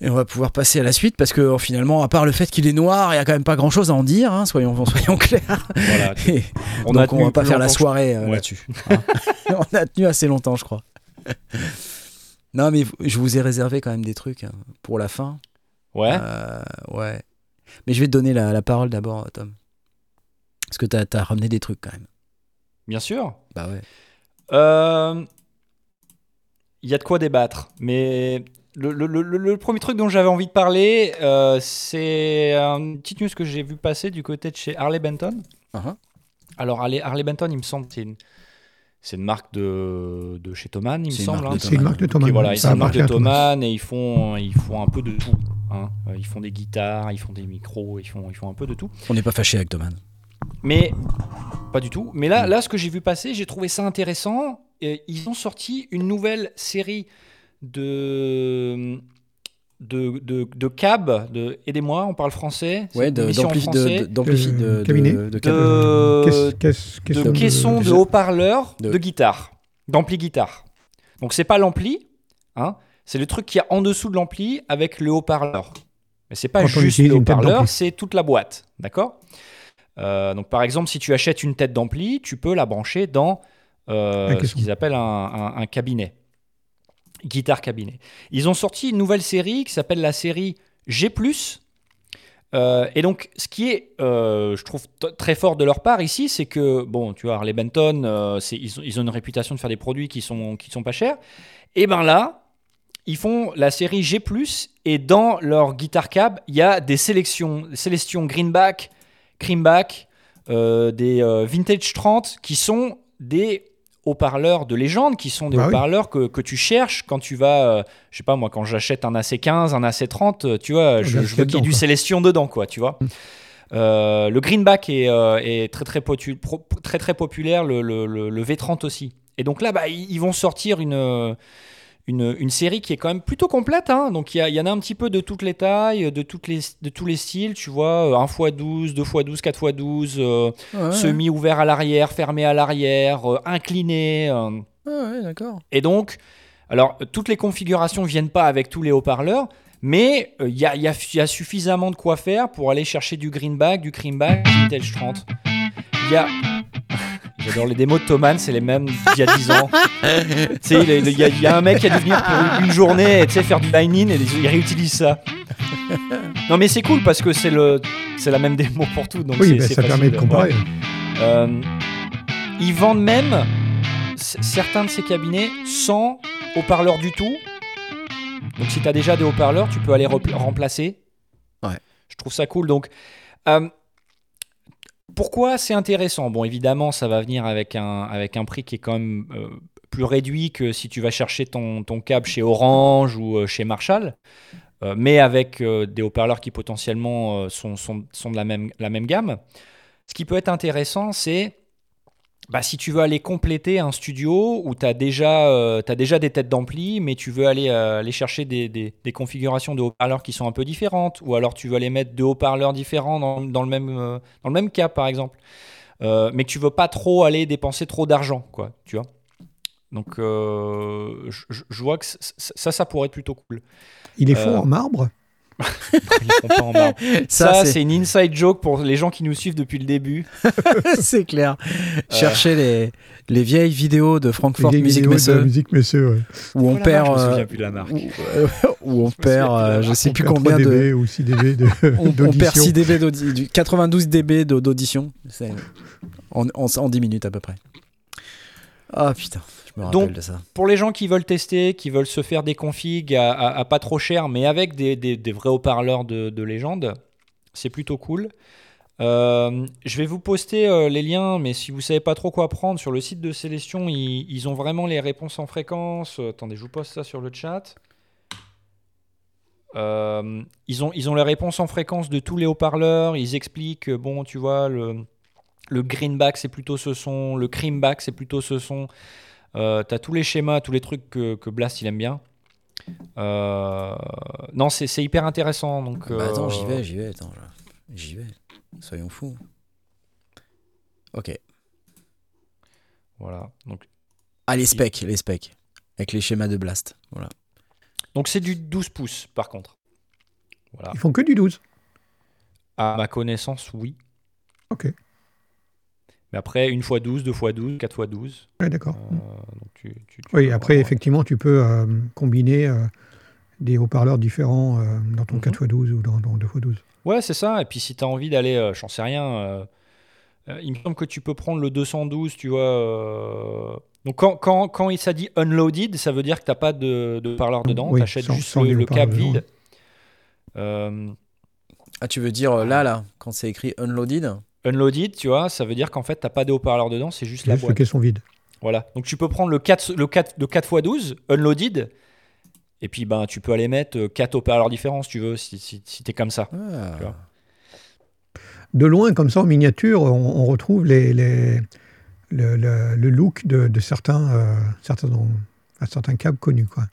Et on va pouvoir passer à la suite parce que euh, finalement, à part le fait qu'il est noir, il y a quand même pas grand chose à en dire, hein, soyons, soyons clairs. Voilà. Et On donc on va pas faire la soirée euh, Ouais. là-dessus. hein. on a tenu assez longtemps, je crois. non, mais je vous ai réservé quand même des trucs hein, pour la fin. Ouais. Euh, ouais. Mais je vais te donner la, la parole d'abord, Tom. Parce que t'as as ramené des trucs quand même. Bien sûr. Bah ouais. Euh, Il y a de quoi débattre, mais le, le- le- le premier truc dont j'avais envie de parler, euh, c'est une petite news que j'ai vu passer du côté de chez Harley Benton. Uh-huh. Alors Harley, Harley Benton, il me semble, c'est une, c'est une marque de, de chez Thomann, il me semble. hein. C'est une marque de Thomann. voilà, c'est une marque de Thomann. Thomann et ils font, ils font un peu de tout. hein. Euh, Ils font des guitares, ils font des micros, ils font, ils font un peu de tout. On n'est pas fâché avec Thomas. Mais pas du tout. Mais là, là ce que j'ai vu passer, j'ai trouvé ça intéressant. Et ils ont sorti une nouvelle série de de, de, de cab, de aidez-moi, on parle français. c'est Ouais, une de- de- d'ampli- de, Euh, de- cabinet. de- de- qu'est-ce de caissons de guitare, d'ampli guitare. Donc c'est pas l'ampli, hein, c'est le truc qui a en dessous de l'ampli avec le haut-parleur. Mais c'est pas Quand juste le haut-parleur, c'est toute la boîte, d'accord? Euh, Donc par exemple, si tu achètes une tête d'ampli, tu peux la brancher dans euh, ce caisson. qu'ils appellent un, un- un cabinet, guitare cabinet. Ils ont sorti une nouvelle série qui s'appelle la série G+. Euh, et donc, ce qui est, euh, je trouve, très fort de leur part ici, c'est que, bon, tu vois, Harley Benton, euh, ils, ont, une réputation de faire des produits qui sont, qui sont pas chers. Et ben là, ils font la série G+, et dans leur guitar cab, il y a des sélections, des sélections greenback, creamback, des vintage 30, qui sont des haut-parleurs de légende, qui sont des Bah oui. haut-parleurs que, que tu cherches quand tu vas, euh, je sais pas moi, quand j'achète un AC15, un AC30, euh, tu vois, je, bien, je veux qu'il y ait du quoi. Célestion dedans, quoi, tu vois. Euh, le greenback est, euh, est très, très, potu- pro- très très populaire, le, le- le- le V30 aussi. Et donc là, bah, ils vont sortir une, une, une série qui est quand même plutôt complète. hein. Donc il y, en a un petit peu de toutes les tailles, de, toutes les, de tous les styles, tu vois, 1x12, 2x12, 4x12, euh, Ouais, semi-ouvert à l'arrière, fermé à l'arrière, euh, incliné. euh. ouais, d'accord. Et donc, Alors, euh, toutes les configurations viennent pas avec tous les haut-parleurs, mais il y, a, y, y, a, suffisamment de quoi faire pour aller chercher du greenback, du creamback, du Vintage 30. Il y a. J'adore les démos de Thomann, c'est les mêmes d'il y a 10 ans. il y, a, y, a un mec qui a dû venir pour une journée et faire du line-in et il réutilise ça. Non, mais c'est cool parce que c'est la même démo pour tout. Donc oui, bah, ça permet de comparer. Euh, ils vendent même certains de ces cabinets sans haut-parleur du tout. Donc si tu as déjà des haut-parleurs, tu peux aller remplacer. Ouais. Je trouve ça cool. Donc, euh, pourquoi c'est intéressant? Bon, évidemment, ça va venir avec un, avec un prix qui est quand même euh, plus réduit que si tu vas chercher ton, ton câble chez Orange ou chez Marshall. mais avec des haut-parleurs qui potentiellement sont, sont, sont, de la même, la même gamme. Ce qui peut être intéressant, c'est bah, si tu veux aller compléter un studio où tu as, déjà, euh, déjà des têtes d'ampli, mais tu veux aller, euh, aller chercher des, des, des, configurations de haut-parleurs qui sont un peu différentes, ou alors tu veux aller mettre deux haut-parleurs différents dans, dans, le même, euh, dans le même cap, par exemple, mais que tu veux pas trop aller dépenser trop d'argent, quoi, tu vois. Donc, je, je, vois que ça, ça pourrait être plutôt cool. Il est fond en marbre? Ça, c'est une inside joke pour les gens qui nous suivent depuis le début. c'est clair. Chercher les, les vieilles vidéos de Frankfurt Music Messe. Musique Messeux, Où on perd. Je me souviens plus de la marque. Où, on perd, je sais plus combien de. ou 6 dB de. on, on, perd 6 dB d'audition. 92 dB d'audition. En, en, en 10 minutes à peu près. Ah putain. Donc, pour les gens qui veulent tester, qui veulent se faire des configs à, pas trop cher, mais avec des, des, vrais haut-parleurs de, légende, c'est plutôt cool. Euh, je vais vous poster euh, les liens, mais si vous savez pas trop quoi prendre, sur le site de Célestion, ils, ils ont vraiment les réponses en fréquence. Euh, attendez, je vous poste ça sur le chat. ils, ont, ils ont les réponses en fréquence de tous les haut-parleurs. Ils expliquent, bon, tu vois, le, le greenback, c'est plutôt ce son. Le creamback, c'est plutôt ce son. Euh, tu as tous les schémas, tous les trucs que, que Blast il aime bien. Euh, non, c'est hyper intéressant. Donc, bah attends, j'y vais, j'y vais, attends, j'y vais. Soyons fous. Ok. Voilà. Donc, ah, les specs, les specs. Avec les schémas de Blast. Voilà. Donc c'est du 12 pouces par contre. Voilà. Ils font que du 12 À ma connaissance, oui. Ok. Mais après, une fois 12, deux fois 12, quatre fois 12. Oui, d'accord. Euh, oui, après, effectivement, tu peux euh, combiner euh, des haut-parleurs différents dans ton 4 x 12 ou dans, dans 2 x 12. Ouais, c'est ça. Et puis, si tu as envie d'aller, j'en sais rien, il me semble que tu peux prendre le 212, tu vois. Donc, quand, quand, quand il dit unloaded, ça veut dire que tu n'as pas de, de parleur dedans. tu achètes juste le, câble vide. Ah, tu veux dire là, là, quand c'est écrit unloaded Unloaded, tu vois, ça veut dire qu'en fait, tu n'as pas de haut-parleur dedans, c'est juste la boîte. Les caissons vides. Voilà. Donc tu peux prendre le 4, le 4 de 4x12, unloaded, et puis ben, tu peux aller mettre 4 euh, haut-parleurs différents si tu veux, si, si, tu es comme ça. Ah. De loin, comme ça, en miniature, on, retrouve les, les le, le, look de, de certains, euh, certains, certains câbles connus. Quoi.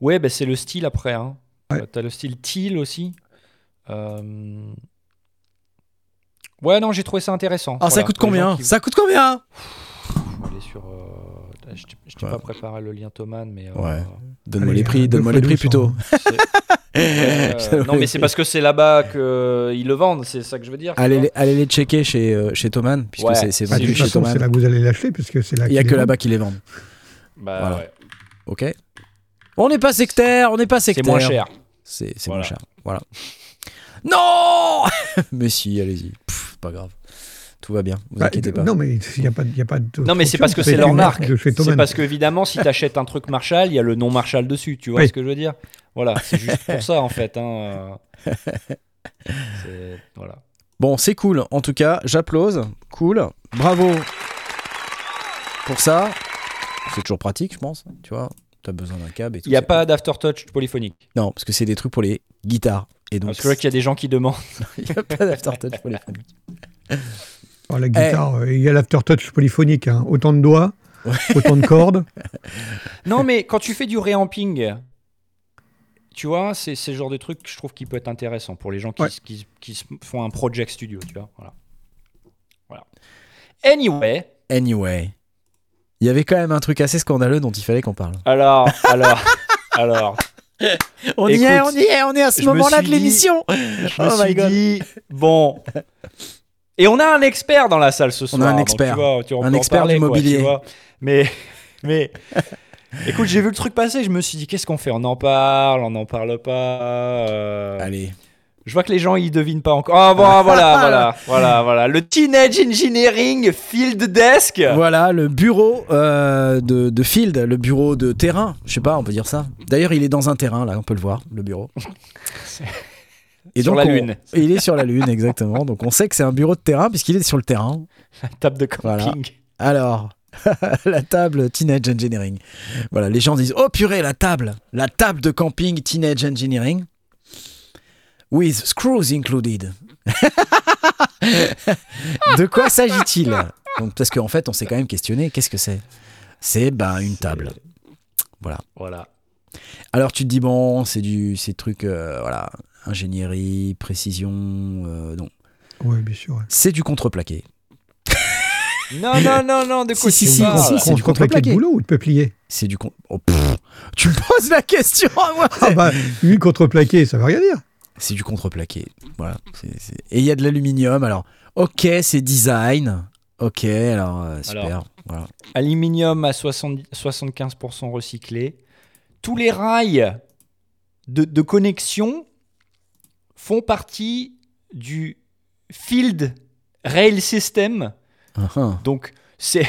Ouais, ben, c'est le style après. Hein. tu as le style teal aussi. Euh, Ouais, non, j'ai trouvé ça intéressant. Ah, ça coûte combien Ça coûte combien aller sur. Euh, je t'ai pas préparé le lien Thoman, mais. Euh, ouais. Donne-moi les prix, donne-moi les prix plutôt. Euh, non, mais c'est parce que c'est là-bas qu'ils le vendent, c'est ça que je veux dire. Allez, allez les checker chez, chez Thoman, puisque c'est vendu chez Thoman. C'est là que vous allez l'acheter, puisque c'est là Il n'y a que là-bas qu'ils les vendent. Bah voilà. ouais. Ok. On n'est pas sectaire, on n'est pas sectaire. C'est moins cher. C'est moins cher. Voilà. Non Mais si, allez-y pas grave. Tout va bien, vous bah, inquiétez pas. Non, mais il n'y a pas, y a pas de. Non, mais c'est parce que c'est leur marque. C'est parce que, évidemment, si tu achètes un truc Marshall, il y a le nom Marshall dessus. Tu vois ce que je veux dire? Voilà, c'est juste pour ça, en fait. Hein. Voilà. Bon, c'est cool. En tout cas, j'applause. Cool. Bravo pour ça. C'est toujours pratique, je pense. Tu vois, tu as besoin d'un câble et tout. Il n'y a pas d'aftertouch polyphonique. Non, parce que c'est des trucs pour les guitares. Et donc, Parce que qu'il y a des gens qui demandent. il n'y a pas d'aftertouch polyphonique. Oh, la guitare, eh. il y a l'aftertouch polyphonique. Hein. Autant de doigts, autant de cordes. Non, mais quand tu fais du reamping, tu vois, c'est ce genre de truc que je trouve qui peut être intéressant pour les gens qui, qui, qui font un project studio, tu vois. Voilà. voilà. Anyway. Anyway. Il y avait quand même un truc assez scandaleux dont il fallait qu'on parle. Alors, alors, alors. On y est, on y est, on est à ce moment-là de l'émission. Je me Oh suis God. dit, bon. Et on a un expert dans la salle ce soir. a un donc expert. tu vois, tu- on Un expert parler, du quoi, tu mobilier. vois. mais, mais, écoute, j'ai vu le truc passer. Je me suis dit, qu'est-ce qu'on fait? On en parle On n'en parle pas euh, Allez. Je vois que les gens ils devinent pas encore. Ah bon, voilà, voilà, voilà, voilà. Le Teenage Engineering Field Desk. Voilà le bureau euh, de, de field, le bureau de terrain. Je sais pas, on peut dire ça. D'ailleurs, il est dans un terrain, là, on peut le voir, le bureau. Et Sur la on- Lune. Il est sur la Lune, exactement. Donc on sait que c'est un bureau de terrain puisqu'il est sur le terrain. Table de Voilà. camping. Alors, la table Teenage Engineering. Voilà, les gens disent Oh purée, la table La table de camping Teenage Engineering. With screws included. de quoi s'agit-il? Donc, Parce qu'en fait, on s'est quand même questionné Qu'est-ce que c'est? C'est ben, une table. Voilà. Voilà. Alors tu te dis Bon, c'est du ces trucs, euh, voilà, ingénierie, précision. euh, non. Oui, bien sûr. ouais. C'est du contreplaqué. Non, non, non, non. De quoi Si, si, si, parles si, c'est du contreplaqué de boulot ou de peuplier? C'est du con- oh, pff, Tu me poses la question à moi Ah bah, une contreplaqué, ça veut rien dire. C'est du contreplaqué. Voilà. Et il y a de l'aluminium. Alors, ok, c'est design. Ok, alors, euh, super. Alors. Voilà. Aluminium à 70 75% recyclé. Tous les rails de, de connexion font partie du Field Rail System. Ah, Donc, c'est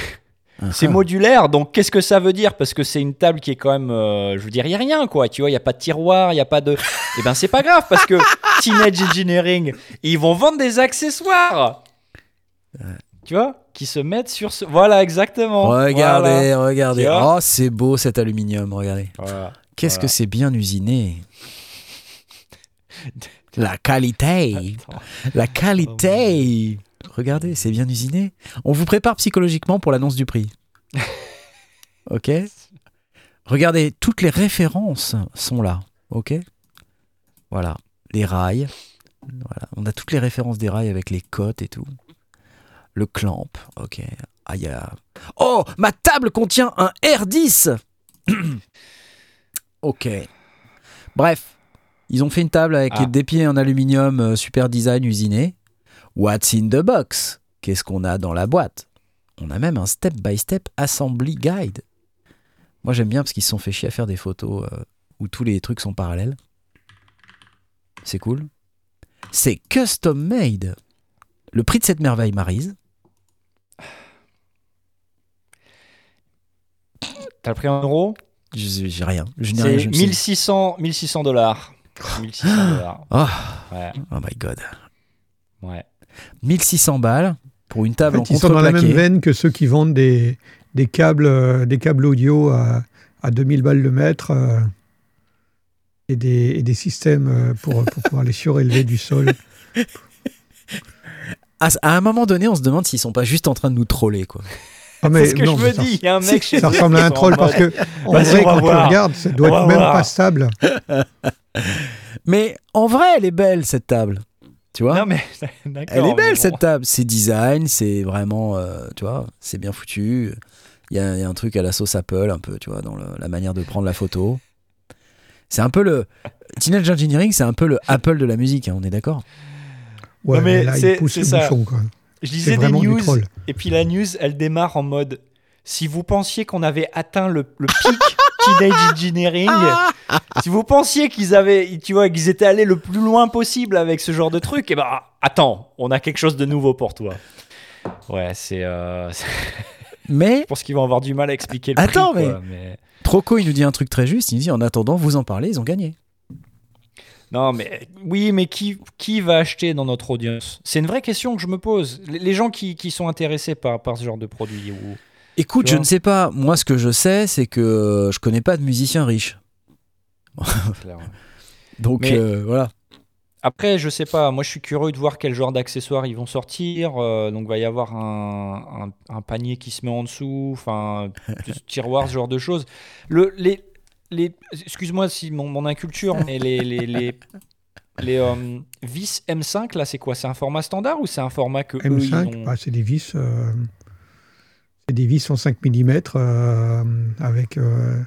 c'est ah. modulaire. Donc, qu'est-ce que ça veut dire? Parce que c'est une table qui est quand même. euh, je veux dire, il n'y a rien, quoi. Tu vois, il n'y a pas de tiroir, il n'y a pas de. Eh ben, c'est pas grave parce que Teenage Engineering, ils vont vendre des accessoires. Tu vois Qui se mettent sur ce. Voilà, exactement. Regardez, regardez. Oh, c'est beau cet aluminium, regardez. Voilà. Qu'est-ce Voilà. que c'est bien usiné. La qualité. Attends. La qualité. Regardez, c'est bien usiné. On vous prépare psychologiquement pour l'annonce du prix. ok Regardez, toutes les références sont là. Ok Voilà. Les rails. Voilà. On a toutes les références des rails avec les cotes et tout. Le clamp. Ok. Ah, y a- Oh Ma table contient un R10 Ok. Bref. Ils ont fait une table avec Ah. des pieds en aluminium euh, super design usiné. What's in the box? Qu'est-ce qu'on a dans la boîte? On a même un step-by-step assembly guide. Moi j'aime bien parce qu'ils se sont fait chier à faire des photos euh, où tous les trucs sont parallèles. C'est cool. C'est custom made. Le prix de cette merveille, Marise? T'as le prix en euros? Je- J'ai rien. Je n'ai rien. Je me suis- 1600, 1600 dollars. 1600 dollars. Oh, Ouais, oh my god. ouais. 1600 balles pour une En table en, fait, ils sont dans la même veine que ceux qui vendent des, des, câbles, euh, des câbles audio à, à 2000 balles le mètre euh, et, des, et des systèmes euh, pour, pour pouvoir les surélever du sol. À, à un moment donné, on se demande s'ils sont pas juste en train de nous troller, quoi. Ah, C'est ce que non, je me ça, dis. Il y a un mec chez ça ressemble à un troll en parce que en Vas-y, vrai, on quand tu voir. regardes, ça doit On être même voir. pas stable. Mais en vrai, elle est belle cette table. Tu vois Non, mais. Elle est mais belle bon. cette table. C'est design, c'est vraiment, euh, tu vois, c'est bien foutu. Il y, a il y a un truc à la sauce Apple, un peu, tu vois, dans le- la manière de prendre la photo. C'est un peu le. Teenage Engineering, c'est un peu le Apple de la musique, hein, on est d'accord? Ouais, Non, mais là, c'est- il pousse c'est le ça. bouchon. Quoi. Je lisais des news et puis la news, elle démarre en mode si vous pensiez qu'on avait atteint le, le pic Teenage Engineering, si vous pensiez qu'ils avaient, tu vois, qu'ils étaient allés le plus loin possible avec ce genre de truc, et ben attends, on a quelque chose de nouveau pour toi. Ouais, c'est. euh, Mais je pense qu'ils vont avoir du mal à expliquer le Attends, prix, quoi, mais... Troco, il nous dit un truc très juste. Il nous dit en attendant, vous en parlez, ils ont gagné. Non, mais oui, mais qui, qui va acheter dans notre audience? C'est une vraie question que je me pose. Les, les gens qui, qui sont intéressés par, par ce genre de produit. Ou... Écoute, je ne sais pas. Moi, ce que je sais, c'est que euh, je connais pas de musiciens riches. Donc Mais- euh, voilà. Après, je sais pas. Moi, je suis curieux de voir quel genre d'accessoires ils vont sortir. Euh, donc, il va y avoir un, un- un panier qui se met en dessous, enfin, plus tiroir, ce genre de choses. Le, les, les, excuse-moi si mon, mon inculture, mais les, les, les, les, euh, vis M5, là, c'est quoi? C'est un format standard ou c'est un format que eux, ils M5, ont... bah, c'est des vis. euh, des vis en 5 mm euh, avec euh,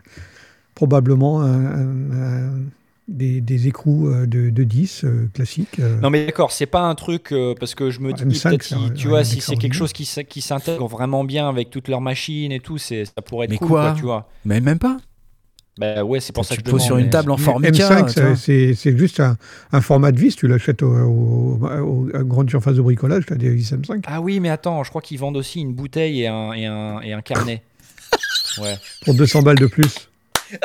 probablement un- un- un- des, des écrous euh, de, de 10 euh, classiques. euh. Non mais d'accord, c'est pas un truc euh, parce que je me dis M5, peut-être si- tu vois si c'est quelque chose qui s'intègre vraiment bien avec toutes leurs machines et tout, c'est ça pourrait être Mais cool quoi tu vois. Mais même pas. Bah ouais, c'est pour ça tu que je poses sur une table en formica. M5, tu ça- vois. c'est juste un, un format de vis. Tu l'achètes au, au, au- à grande surface de bricolage, tu as des vis M5. Ah oui, mais attends, je crois qu'ils vendent aussi une bouteille et un et un, et un carnet. ouais. Pour 200 balles de plus.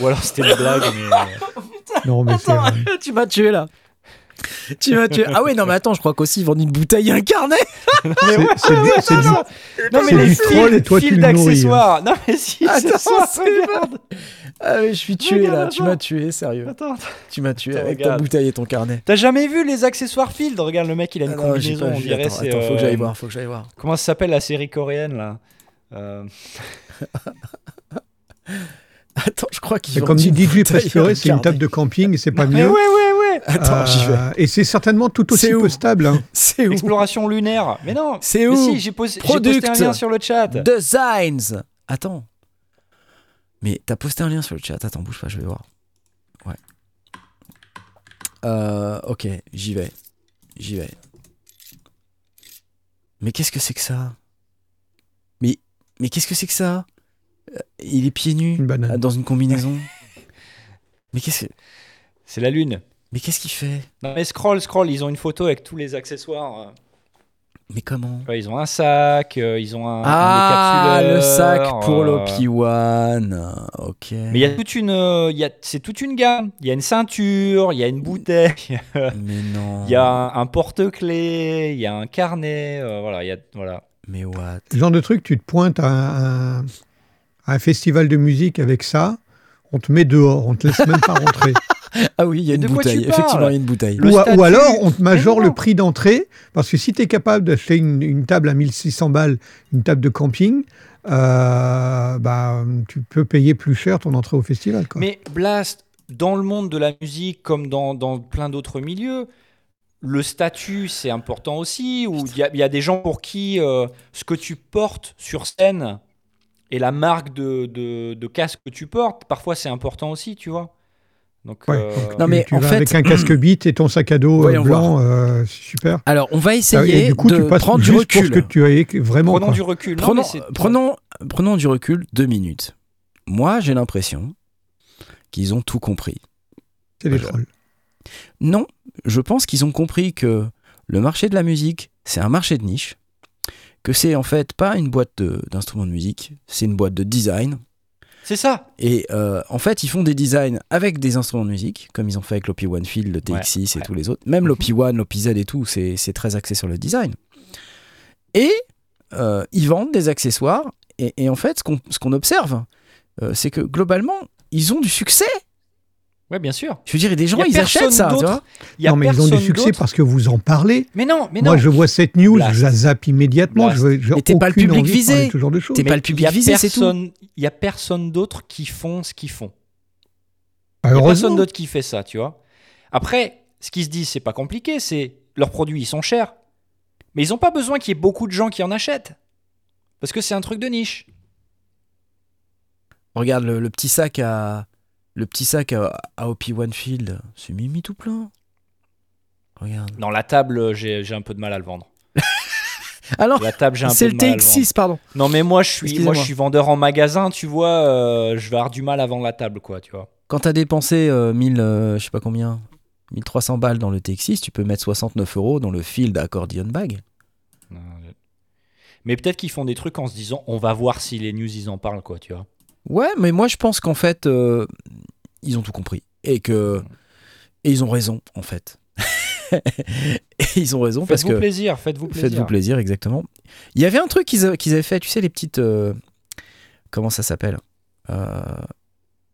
Ou alors c'était une blague mais euh, Non, mais c'est. Attends, tu m'as tué là. Tu m'as tué. Ah oui, non, mais attends, je crois qu'aussi ils vendent une bouteille et un carnet. c'est- c'est du- c'est du, Non mais C'est les troll et toi, tu fils le nourris, hein. d'accessoires. Non mais si, c'est Attends, ça. regarde. Ah mais je suis tué Regarde, là. Tu m'as tué, sérieux. Attends, attends. Tu m'as tué Attends, avec ta bouteille et ton carnet. T'as jamais vu les accessoires Field? Regarde le mec, il a une Ah non, combinaison, pas on dirait Attends, c'est attends, faut que euh, j'aille voir, faut que j'aille voir. Comment ça s'appelle la série coréenne là? Euh, Attends, je crois qu'ils vendent comme dit DJ un c'est une table de camping et c'est pas Mais mieux. ouais, ouais, ouais. Attends, j'y vais. Euh, Et c'est certainement tout aussi peu stable. hein. C'est où Exploration lunaire. Mais non. C'est Mais où si, j'ai posté un Product. lien sur le chat. Designs. Attends. Mais t'as posté un lien sur le chat. Attends, bouge pas, je vais voir. Ouais. Euh, ok, j'y vais. J'y vais. Mais qu'est-ce que c'est que ça? Mais, mais qu'est-ce que c'est que ça? Euh, Il est pieds nus Une dans une combinaison. mais qu'est-ce que... C'est la lune. mais qu'est-ce qu'il fait? Non mais scroll, scroll, ils ont une photo avec tous les accessoires. euh. Mais comment? Ouais, ils ont un sac, euh, ils ont un, Ah, un le sac pour euh, l'OP1. Ok. Mais il y a toute une, euh, il y a, c'est toute une gamme. Il y a une ceinture, il y a une bouteille, Mais non. il y a un, un porte-clés, il y a un carnet, euh, voilà, il y a, voilà. Mais what? Ce genre de truc, tu te pointes à un, à un festival de musique avec ça, on te met dehors, on te laisse même pas rentrer. Ah oui, il y a une de bouteille. Effectivement, il y a une bouteille. Le ou, alors, on te majore le prix d'entrée, parce que si tu es capable d'acheter une, une table à 1600 balles, une table de camping, euh, bah, tu peux payer plus cher ton entrée au festival. Quoi. Mais Blast, dans le monde de la musique, comme dans, dans plein d'autres milieux, le statut, c'est important aussi. Où il y, a- il y a des gens pour qui euh, ce que tu portes sur scène et la marque de, de, de casque que tu portes, parfois c'est important aussi, tu vois. Donc, Ouais, euh, donc Non, tu- mais tu en vas fait- avec un casque beat et ton sac à dos euh, Voyons blanc, euh, c'est super. Alors, on va Ah, essayer et du coup, de tu prendre du juste pour ce recul. que tu as vraiment. prenons quoi. du recul. Non, Prenons, prenons, prenons du recul deux minutes. Moi, j'ai l'impression qu'ils ont tout compris. C'est des trolls. Non, je pense qu'ils ont compris que le marché de la musique, c'est un marché de niche, que c'est en fait pas une boîte d'instruments de, musique, c'est une boîte de design. C'est ça. Et euh, en fait, ils font des designs avec des instruments de musique, comme ils ont fait avec l'OP1 Field, le TX6 et ouais. tous les autres. Même l'OP1, l'OP-Z et tout, c'est très axé sur le design. Et euh, ils vendent des accessoires. Et, et en fait, ce qu'on ce qu'on observe, euh, c'est que globalement, ils ont du succès. Ouais, bien sûr. Je veux dire, des gens, Y a ils achètent ça, tu vois. Il y a non, mais ils ont du succès parce que vous en parlez. Mais non, mais Moi, non. je vois cette news, Blast. je la zappe immédiatement. Je Mais t'es pas le public visé. T'es pas le public visé, c'est tout. personne- Il y a personne d'autre qui font ce qu'ils font. Bah, Il y a personne d'autre qui fait ça, tu vois. Après, ce qu'ils se disent, c'est pas compliqué, c'est leurs produits, ils sont chers. Mais ils n'ont pas besoin qu'il y ait beaucoup de gens qui en achètent. Parce que c'est un truc de niche. Regarde le, le petit sac à le petit sac à, à OP1 Field, c'est mimi tout plein. Regarde. Dans la table, j'ai un peu de mal à le vendre. Alors, La table, j'ai un peu c'est de le mal à le vendre. TX6, pardon. Non, mais moi, je suis, moi, Excusez-moi. je suis vendeur en magasin, tu vois. euh, je vais avoir du mal à vendre la table, quoi, tu vois. Quand t'as dépensé euh, 1000, euh, je sais pas combien, 1300 balles dans le TX6, tu peux mettre 69 euros dans le Field Accordion Bag. Mais peut-être qu'ils font des trucs en se disant, on va voir si les news, ils en parlent, quoi, tu vois. Ouais, mais moi je pense qu'en fait, euh, ils ont tout compris. Et que. Et ils ont raison, en fait. et ils ont raison parce Faites-vous que. plaisir, faites-vous plaisir. Faites-vous plaisir, exactement. Il y avait un truc qu'ils a- qu'ils avaient fait, tu sais, les petites. euh, comment ça s'appelle Euh,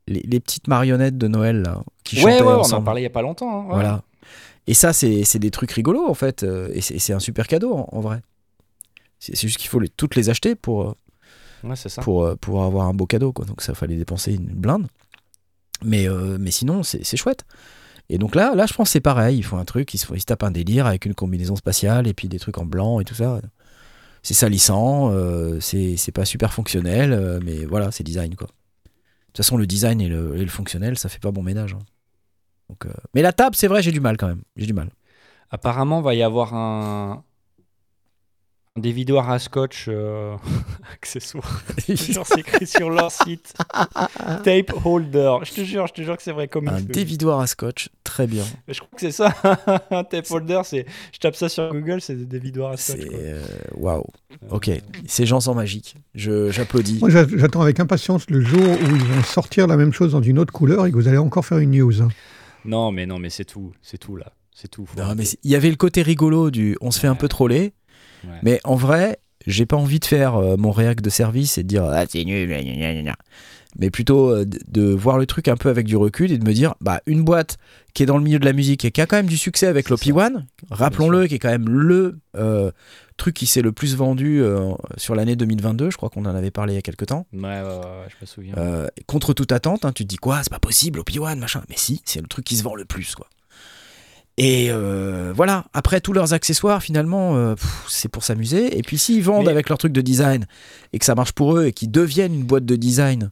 les, les petites marionnettes de Noël, là, qui Ouais, chantaient ouais, on en ensemble. parlait il y a pas longtemps. hein, ouais. Voilà. Et ça, c'est c'est des trucs rigolos, en fait. Et c'est c'est un super cadeau, en, en vrai. C'est c'est juste qu'il faut les, toutes les acheter pour, Ouais, c'est ça. pour, euh, pour avoir un beau cadeau. Quoi. Donc ça fallait dépenser une blinde. Mais, euh, mais sinon, c'est c'est chouette. Et donc là, là, je pense que c'est pareil. Ils font un truc, ils se, ils se tapent un délire avec une combinaison spatiale et puis des trucs en blanc et tout ça. c'est salissant, euh, c'est c'est pas super fonctionnel, euh, mais voilà, c'est design quoi. De toute façon, le design et le, et le fonctionnel, ça fait pas bon ménage. hein. Donc, Mais la table, c'est vrai, j'ai du mal quand même. J'ai du mal. Apparemment, va y avoir un, un dévidoir à scotch euh, accessoire. Je te jure, c'est écrit sur leur site. Tape holder. Je te jure, je te jure que c'est vrai comme Un dévidoir à scotch, très bien. Je crois que c'est ça. un tape holder, c'est. Je tape ça sur Google, c'est des dévidoirs à scotch. Euh, waouh. Ok, ces gens sont magiques. Je j'applaudis. Moi, j'attends avec impatience le jour où ils vont sortir la même chose dans une autre couleur et que vous allez encore faire une news. hein. Non, mais non, mais c'est tout. C'est tout là. C'est tout. Non, mais il y avait le côté rigolo du on se fait un peu troller, Ouais. mais en vrai, j'ai pas envie de faire euh, mon réac de service et de dire ah c'est nul, gna, gna, gna, gna. mais plutôt euh, de, de voir le truc un peu avec du recul et de me dire bah une boîte qui est dans le milieu de la musique et qui a quand même du succès avec l'OP One, rappelons-le, qui est quand même le euh, truc qui s'est le plus vendu sur l'année 2022, je crois qu'on en avait parlé il y a quelques temps. Ouais, ouais, ouais, ouais, je me souviens. Contre toute attente, hein, tu te dis quoi, c'est pas possible, OP1, machin. Mais si, c'est le truc qui se vend le plus, quoi. Et euh, voilà, après tous leurs accessoires, finalement, euh, c'est pour s'amuser. Et puis s'ils vendent Mais- avec leur truc de design et que ça marche pour eux et qu'ils deviennent une boîte de design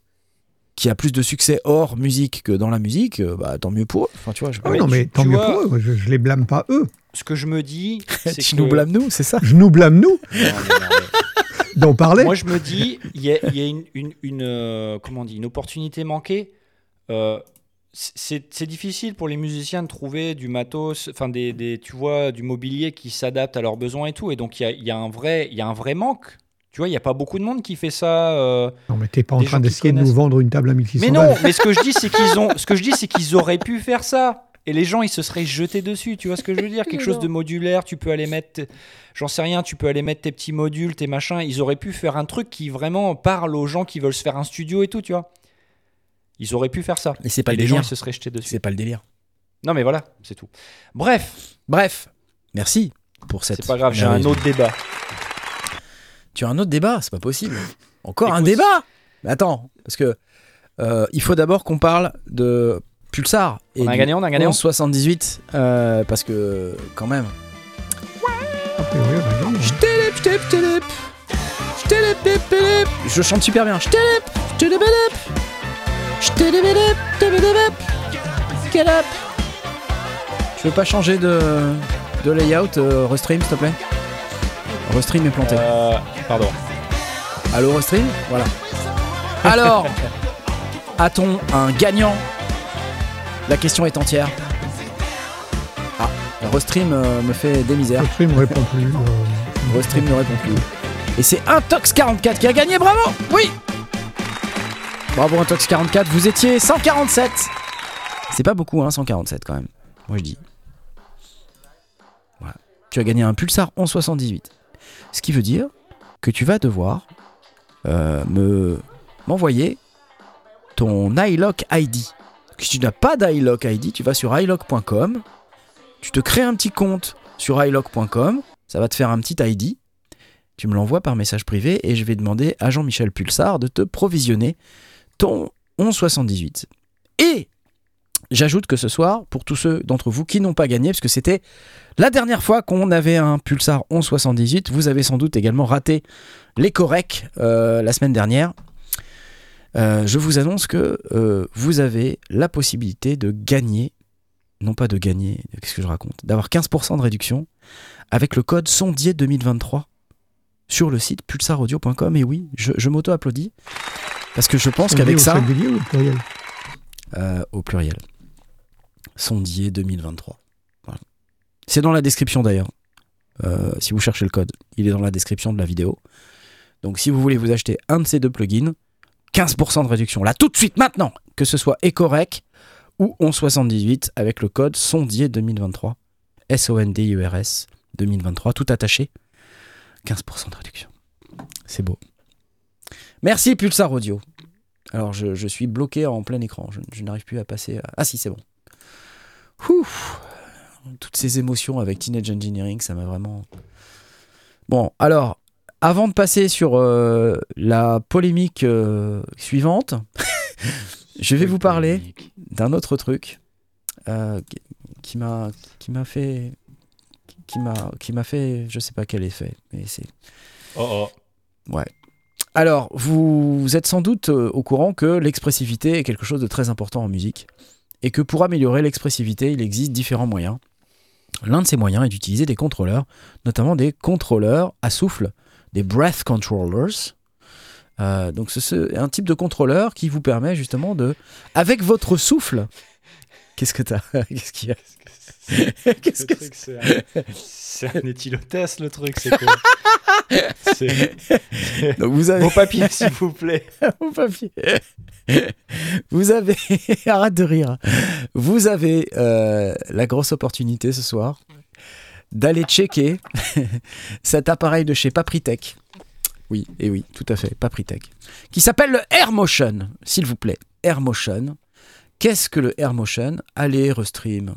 qui a plus de succès hors musique que dans la musique, euh, bah tant mieux pour eux. Enfin, tu vois, je... Ah mais non, tu- mais tant tu mieux vois- pour eux. Je, je les blâme pas eux. Ce que je me dis, c'est tu que... nous blâmes nous, c'est ça? Je nous blâme nous d'en parler. Moi, je me dis, il y a, il y a une, une, une, euh, comment on dit, une opportunité manquée. Euh, c'est difficile pour les musiciens de trouver du matos, enfin des, des, tu vois, du mobilier qui s'adapte à leurs besoins et tout. Et donc il y a, y a un vrai, il y a un vrai manque. Tu vois, il n'y a pas beaucoup de monde qui fait ça. euh. Non, mais t'es pas en train d'essayer de nous vendre une table à 1600 Mais non, mais ce que je dis, c'est qu'ils ont, ce que je dis, c'est qu'ils auraient pu faire ça. Et les gens, ils se seraient jetés dessus. Tu vois ce que je veux dire? Quelque chose de modulaire. Tu peux aller mettre, j'en sais rien. Tu peux aller mettre tes petits modules, tes machins. Ils auraient pu faire un truc qui vraiment parle aux gens qui veulent se faire un studio et tout. Tu vois Ils auraient pu faire ça. Mais c'est pas Et le les gens, délire. ils se seraient jetés dessus. C'est pas le délire. Non, mais voilà, c'est tout. Bref, Bref, merci pour cette. c'est pas grave. J'ai un autre débat. Tu as un autre débat, c'est pas possible. Encore un débat Mais attends, parce que euh, il faut d'abord qu'on parle de Pulsar. On a gagné, on a gagné. 1178, euh, parce que quand même. Je chante super bien. Ch'télép, ch'télép. Ch'télép. Tu veux pas changer de, de layout, euh, Restream, s'il te plaît? Restream est planté. Euh, pardon. Allô Restream? Voilà. Alors, a-t-on un gagnant? La question est entière. Ah, Restream euh, me fait des misères. Le stream répond plus. euh, Restream ne répond plus. Et c'est Intox44 qui a gagné, bravo Oui Bravo Intox44, vous étiez 147 C'est pas beaucoup, hein, 147 quand même. Moi je dis. Tu as gagné un Pulsar 1178. Ce qui veut dire que tu vas devoir euh, me m'envoyer ton iLock ID. Si tu n'as pas d'iLock ID, tu vas sur iLock.com, tu te crées un petit compte sur iLock.com, ça va te faire un petit ID, tu me l'envoies par message privé et je vais demander à Jean-Michel Pulsar de te provisionner ton 1178. Et j'ajoute que ce soir, pour tous ceux d'entre vous qui n'ont pas gagné, parce que c'était la dernière fois qu'on avait un Pulsar 1178, vous avez sans doute également raté les corrects euh, la semaine dernière. Euh, je vous annonce que euh, vous avez la possibilité de gagner, non pas de gagner, qu'est-ce que je raconte, d'avoir 15% de réduction avec le code sondier 2023 sur le site pulsaraudio.com. Et oui, je, je m'auto-applaudis parce que je pense qu'avec ça, singulier ou au pluriel euh, au pluriel, sondier 2023. Voilà. C'est dans la description d'ailleurs. Euh, si vous cherchez le code, il est dans la description de la vidéo. Donc si vous voulez vous acheter un de ces deux plugins, 15% de réduction là tout de suite maintenant, que ce soit Ecorec ou 1178 avec le code sondier 2023. S-O-N-D-I-E-R-S 2023, tout attaché. 15% de réduction. C'est beau. Merci Pulsar Audio. Alors je, je suis bloqué en plein écran, je, je n'arrive plus à passer... à- Ah si, c'est bon. Toutes ces émotions avec Teenage Engineering, ça m'a vraiment... Bon, alors, avant de passer sur euh, la polémique euh, suivante, je vais vous parler d'un autre truc euh, qui- qui m'a qui m'a fait qui m'a qui m'a fait je sais pas quel effet mais c'est Oh, oh. Ouais. Alors, vous, êtes sans doute euh, au courant que l'expressivité est quelque chose de très important en musique et que pour améliorer l'expressivité, il existe différents moyens. L'un de ces moyens est d'utiliser des contrôleurs, notamment des contrôleurs à souffle, des breath controllers. Euh, donc c'est un type de contrôleur qui vous permet justement de, avec votre souffle, qu'est-ce que t'as Qu'est-ce qu'il y a? Qu'est-ce que c'est un éthylotest le truc, c'est quoi Donc vous avez... Vos papiers, s'il vous plaît. Vos papiers. Vous avez... Arrête de rire. Vous avez euh, la grosse opportunité ce soir d'aller checker cet appareil de chez Papritech. Oui, et oui, tout à fait, Papritech. Qui s'appelle le AirMotion, s'il vous plaît. AirMotion. Qu'est-ce que le AirMotion? Allez, Restream,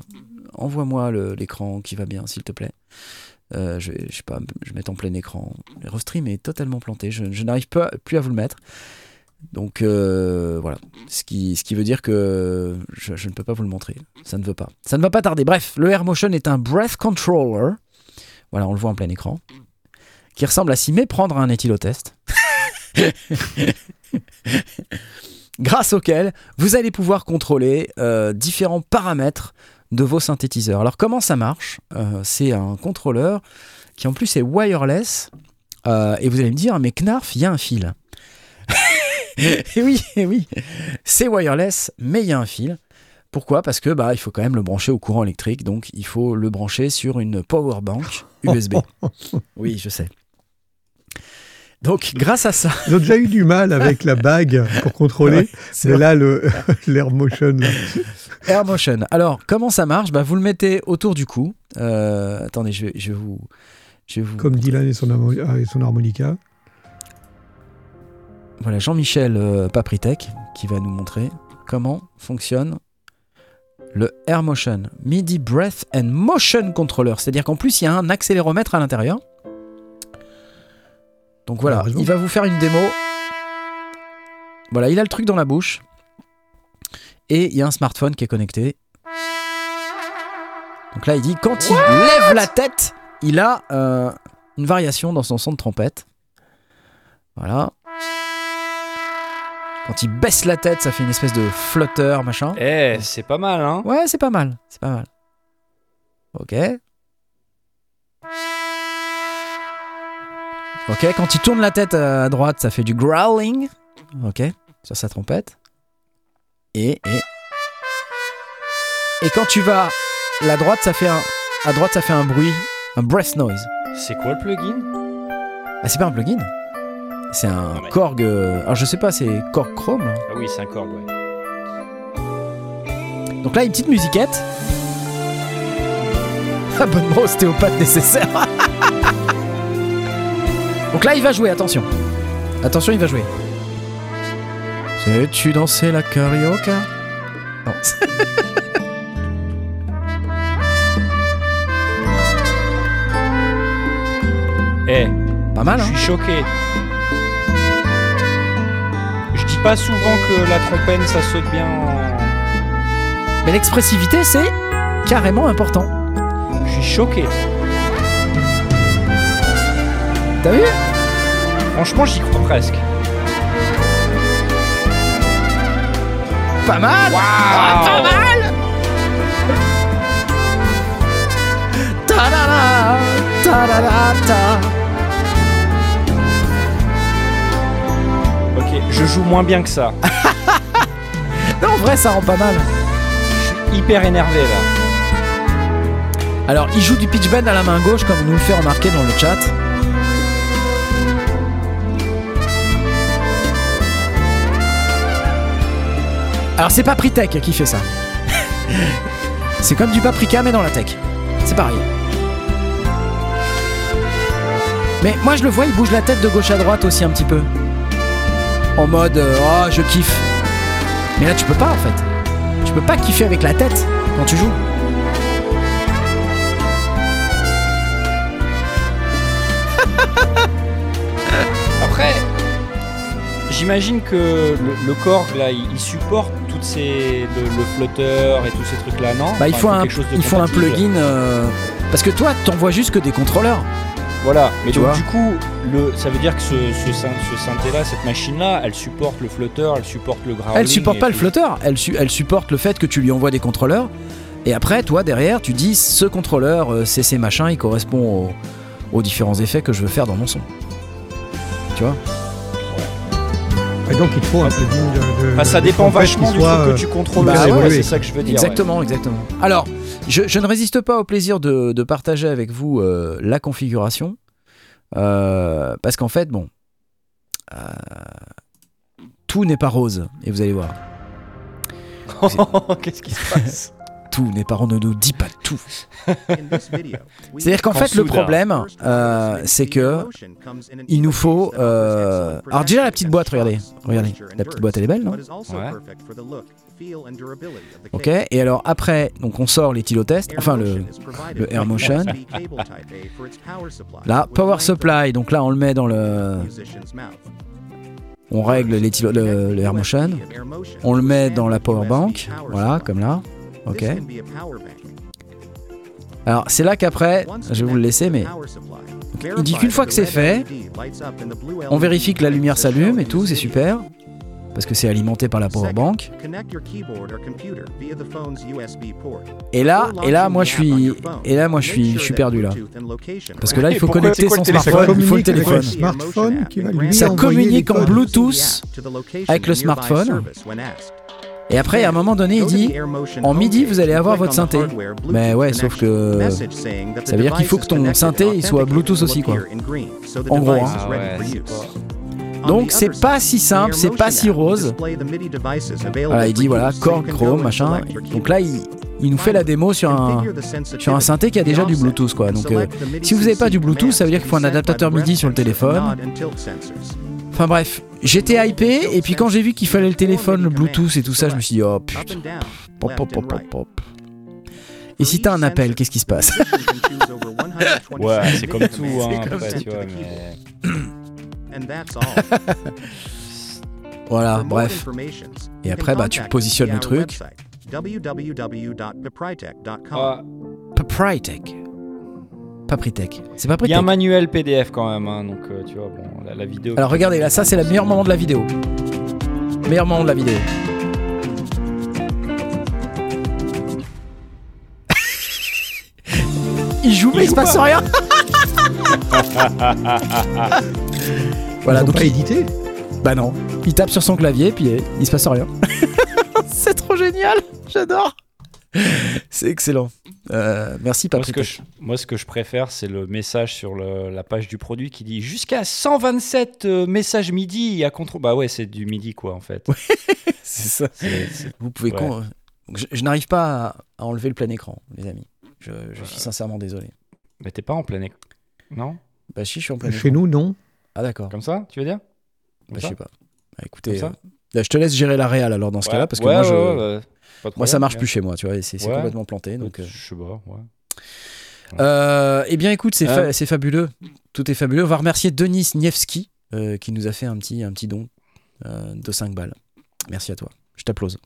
envoie-moi l'écran qui va bien, s'il te plaît. Euh, je, je sais pas, je vais mettre en plein écran. Le restream est totalement planté. Je, n'arrive plus à vous le mettre. Donc euh, voilà, ce qui, veut dire que je, ne peux pas vous le montrer. Ça ne veut pas. Ça ne va pas tarder. Bref, le AirMotion est un breath controller. Voilà, on le voit en plein écran. Qui ressemble à s'y méprendre à un éthylotest. Grâce auquel vous allez pouvoir contrôler euh, différents paramètres de vos synthétiseurs. Alors comment ça marche? Euh, C'est un contrôleur qui en plus est wireless. Euh, et vous allez me dire, mais Knarf, il y a un fil. et oui, et oui, c'est wireless, mais il y a un fil. Pourquoi? Parce que bah il faut quand même le brancher au courant électrique, donc il faut le brancher sur une power bank USB. oui, je sais. Donc, grâce à ça. Ils ont déjà eu du mal avec la bague pour contrôler. c'est là, l'Air Motion. Air Motion. Alors, comment ça marche? Bah, Vous le mettez autour du cou. Euh, attendez, je vais, je, vous, je vous. Comme Dylan et son, et son harmonica. Voilà, Jean-Michel euh, Papritech qui va nous montrer comment fonctionne le Air Motion MIDI Breath and Motion Controller. C'est-à-dire qu'en plus, il y a un accéléromètre à l'intérieur. Donc voilà, il va vous faire une démo. Voilà, il a le truc dans la bouche. Et il y a un smartphone qui est connecté. Donc là, il dit quand il lève la tête, il a euh, une variation dans son son de trompette. Voilà. Quand il baisse la tête, ça fait une espèce de flotteur, machin. Eh, c'est pas mal, hein Ouais, c'est pas mal. C'est pas mal. Ok. Ok, quand il tourne la tête à droite, ça fait du growling. Ok, sur sa trompette. Et, et. Et quand tu vas la droite, ça fait un. À droite, ça fait un bruit, un breath noise. C'est quoi le plugin? Ah, c'est pas un plugin C'est un Korg. Euh, alors je sais pas, c'est Korg Chrome Ah oui, c'est un Korg, ouais. Donc là, une petite musiquette. Abonnement ostéopathe nécessaire. Donc là, il va jouer, attention. Attention, il va jouer. Sais-tu danser la carioca? Non. Eh, pas mal, hein Je suis choqué. Je dis pas souvent que la trompette ça saute bien Mais l'expressivité, c'est carrément important. Je suis choqué. T'as vu? Franchement, j'y crois presque. Pas mal ah, Pas mal ta da ta Ok, je joue moins bien que ça. non, en vrai, ça rend pas mal. Je suis hyper énervé là. Alors, il joue du pitch bend à la main gauche, comme nous le fait remarquer dans le chat. Alors c'est Papritech qui fait ça. c'est comme du paprika mais dans la tech. C'est pareil. Mais moi je le vois, il bouge la tête de gauche à droite aussi un petit peu. En mode oh je kiffe. Mais là tu peux pas en fait. Tu peux pas kiffer avec la tête quand tu joues. Après, j'imagine que le, corps là, il supporte c'est le, flotteur et tous ces trucs là, non Bah, il faut un, il faut un plugin. Euh, parce que toi, t'envoies juste que des contrôleurs. Voilà, mais Tu donc vois du coup, le, ça veut dire que ce, ce, syn- ce synthé-là, cette machine-là, elle supporte le flotteur, elle supporte le growling. Elle supporte pas le flotteur, elle, su- elle supporte le fait que tu lui envoies des contrôleurs. Et après, toi, derrière, tu dis ce contrôleur, euh, c'est ces machins, il correspond aux différents effets que je veux faire dans mon son. Tu vois? Et donc il faut un plugin de. ça dépend vachement du truc euh, que tu contrôles. bah ouais, oui. c'est ça que je veux dire. ouais. Exactement, exactement. Alors, je, je ne résiste pas au plaisir de, de partager avec vous euh, la configuration. euh, parce qu'en fait, bon. euh, tout n'est pas rose, et vous allez voir. Qu'est-ce qui se passe? Tout pas rose, ne nous dit pas tout. C'est-à-dire qu'en fait, le problème, euh, c'est que il nous faut. euh, Alors, déjà, la petite boîte, regardez. Regardez. La petite boîte, elle est belle, non? Ok, et alors après, donc on sort tests, enfin le, le Air Motion. Là, Power Supply, donc là on le met dans le. On règle le, le Air Motion. On le met dans la Power Bank, voilà, comme là. Ok. Alors c'est là qu'après, je vais vous le laisser, mais il dit qu'une fois que c'est fait, on vérifie que la lumière s'allume et tout, c'est super. Parce que c'est alimenté par la Power Bank. Et là, et là, moi je suis, et là, moi je suis, je suis perdu là. Parce que là, il faut pourquoi- connecter son smartphone, il faut le téléphone. le smartphone qui va lui Ça communique en. Bluetooth avec le smartphone. Et après, à un moment donné, il dit en MIDI, vous allez avoir votre synthé. Mais ouais, sauf que ça veut dire qu'il faut que ton synthé il soit Bluetooth aussi, quoi. En gros, hein. Ah ouais, Donc c'est pas si simple, c'est pas si rose. Voilà, il dit voilà, Korg, Chrome, machin. Donc là, il, il nous fait la démo sur un, sur un synthé qui a déjà du Bluetooth, quoi. Donc euh, si vous n'avez pas du Bluetooth, ça veut dire qu'il faut un adaptateur MIDI sur le téléphone. Enfin bref, j'étais hypé, et puis quand j'ai vu qu'il fallait le téléphone, le Bluetooth et tout ça, je me suis dit, oh putain. Pop, pop, pop, pop, pop. Et si t'as un appel, qu'est-ce qui se passe? Ouais, c'est comme tout, hein, comme après, ça. tu vois, mais... Voilà, bref. Et après, bah, tu positionnes le truc. Papritech. Papritech. C'est Il y a un Papritech. manuel PDF quand même, hein, donc euh, tu vois, bon, la, la vidéo... Alors regardez, là, ça c'est le meilleur moment de la vidéo. Meilleur moment de la vidéo. il joue mais il se passe rien. voilà, Ils donc pas il- édité. bah non, il tape sur son clavier puis euh, il se passe rien. c'est trop génial, j'adore. C'est excellent. Euh, merci Moi ce, Patrick. que je, moi, ce que je préfère, c'est le message sur le- la page du produit qui dit jusqu'à 127 euh, messages MIDI à contrôle. Bah ouais, c'est du MIDI quoi en fait. C'est ça. C'est- c'est- Vous pouvez Ouais. con- Donc, je, je n'arrive pas à, enlever le plein écran, les amis. Je, je suis sincèrement désolé. Mais t'es pas en plein écran. Non? Bah si, je suis en plein Chez écran. nous, non. Ah d'accord. Comme ça, tu veux dire? Bah, je sais pas. Bah, écoutez, Comme ça? euh, là, je te laisse gérer la réal alors dans ce Ouais. cas-là parce que Ouais, moi, je, moi ça marche plus chez moi, tu vois, c'est Ouais. complètement planté. Donc, euh. Je sais pas, ouais. Euh, eh bien, écoute, c'est fa- Euh. c'est fabuleux. Tout est fabuleux. On va remercier Denis Niewski euh, qui nous a fait un petit, un petit don euh, de 5 balles. Merci à toi. Je t'applause.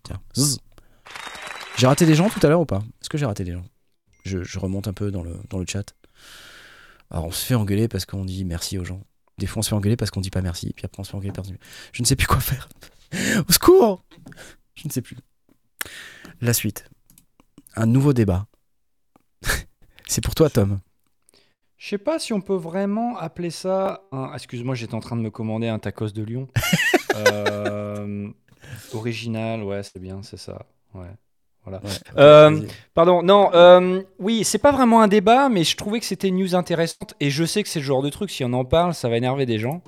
J'ai raté des gens tout à l'heure ou pas? Est-ce que j'ai raté des gens? Je, je remonte un peu dans le, dans le chat. Alors, on se fait engueuler parce qu'on dit merci aux gens. Des fois, on se fait engueuler parce qu'on dit pas merci. Puis après, on se fait engueuler parce que je ne sais plus quoi faire. Au secours Je ne sais plus. La suite. Un nouveau débat. C'est pour toi, Tom. Je sais pas si on peut vraiment appeler ça. un- Excuse-moi, j'étais en train de me commander un tacos de Lyon. Euh, Original, ouais, c'est bien, c'est ça. Ouais. Ouais, Euh. Pardon, non, euh, oui, c'est pas vraiment un débat, mais je trouvais que c'était une news intéressante et je sais que c'est le genre de truc, si on en parle, ça va énerver des gens.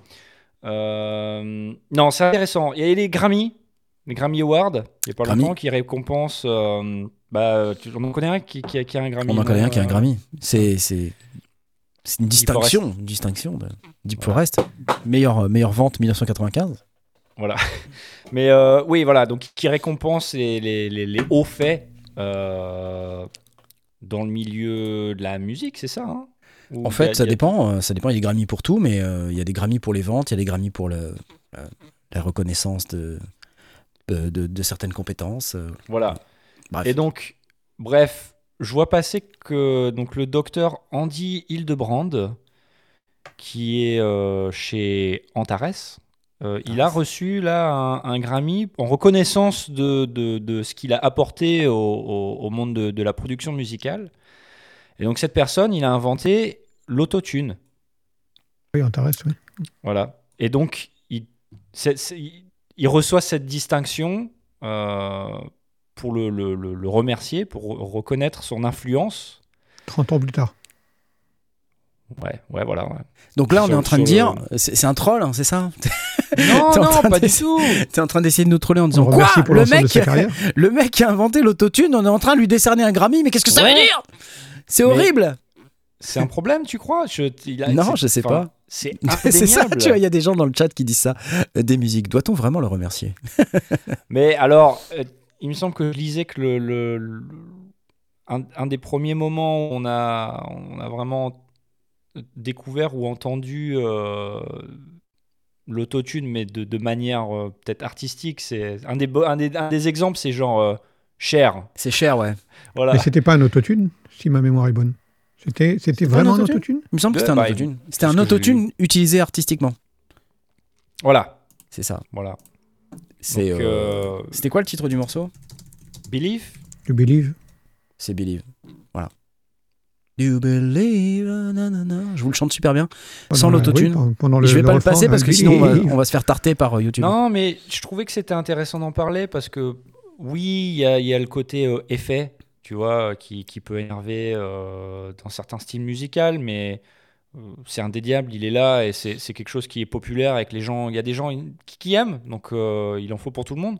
Non, c'est intéressant. Il y a les Grammy, les Grammy Awards, il y a pas Grammy. longtemps, qui récompensent. euh, bah, tu, on en connaît un qui, qui a, qui a un Grammy On en connaît un qui a un euh, Grammy. C'est une distinction, une distinction de Deep Forest. Meilleure meilleure vente 1995. Voilà. Mais euh, oui, voilà, donc qui récompense les, les, les- les hauts faits euh, dans le milieu de la musique, c'est ça hein? Ou En a- fait, ça a- dépend. euh, Ça dépend. Il y a des Grammy pour tout, mais euh, il y a des Grammy pour les ventes, il y a des Grammy pour le, la reconnaissance de, de, de- certaines compétences. euh, Voilà. bref. Et donc, bref, je vois passer que donc, le docteur Andy Hildebrand, qui est euh, chez Antares. Euh, il a reçu là un, un Grammy en reconnaissance de, de- de ce qu'il a apporté au, au- au monde de, de la production musicale. Et donc cette personne, il a inventé l'autotune. Oui, Antares, oui. Voilà. Et donc, il- il reçoit cette distinction euh, pour le, le- le- le remercier, pour re- reconnaître son influence. 30 ans plus tard. Ouais, ouais, voilà. ouais. Donc là, on est en train de dire, c'est un troll, hein, c'est ça Non, non, pas du tout. T'es en train d'essayer de nous troller en disant quoi le mec, sa carrière. le mec qui a inventé l'autotune, on est en train de lui décerner un Grammy, mais qu'est-ce que ça Ouais. veut dire? C'est Mais- horrible C'est un problème, tu crois Je- il a- Non, je sais pas. C'est C'est ça, tu vois, il y a des gens dans le chat qui disent ça. Euh, Des musiques, doit-on vraiment le remercier? Mais alors, euh, il me semble que je lisais que le, le- le- un, un des premiers moments où on a, on a vraiment découvert ou entendu euh, l'autotune, mais de, de manière euh, peut-être artistique, c'est un des, beaux- un, des, un des exemples, c'est genre euh, Cher. C'est cher, ouais. Voilà. Mais c'était pas un autotune, si ma mémoire est bonne. C'était c'était vraiment un autotune autotune? Il me semble que c'était un bah, autotune. C'était c'est un autotune utilisé artistiquement. Voilà. C'est ça. Voilà. C'est. Donc, euh, euh, C'était quoi le titre du morceau? Believe Je believe? C'est Believe. Voilà. You believe, nanana. Je vous le chante super bien. Pendant Sans la- l'autotune. oui, pendant- le- je vais le pas le passer parce que sinon on va, believe. on va se faire tarter par euh, YouTube. Non, mais je trouvais que c'était intéressant d'en parler parce que oui, il y a, il y a le côté euh, effet, tu vois, qui, qui peut énerver euh, dans certains styles musicaux, mais euh, c'est indéniable, il est là et c'est quelque chose qui est populaire avec les gens. Il y a des gens qui, aiment, donc euh, il en faut pour tout le monde.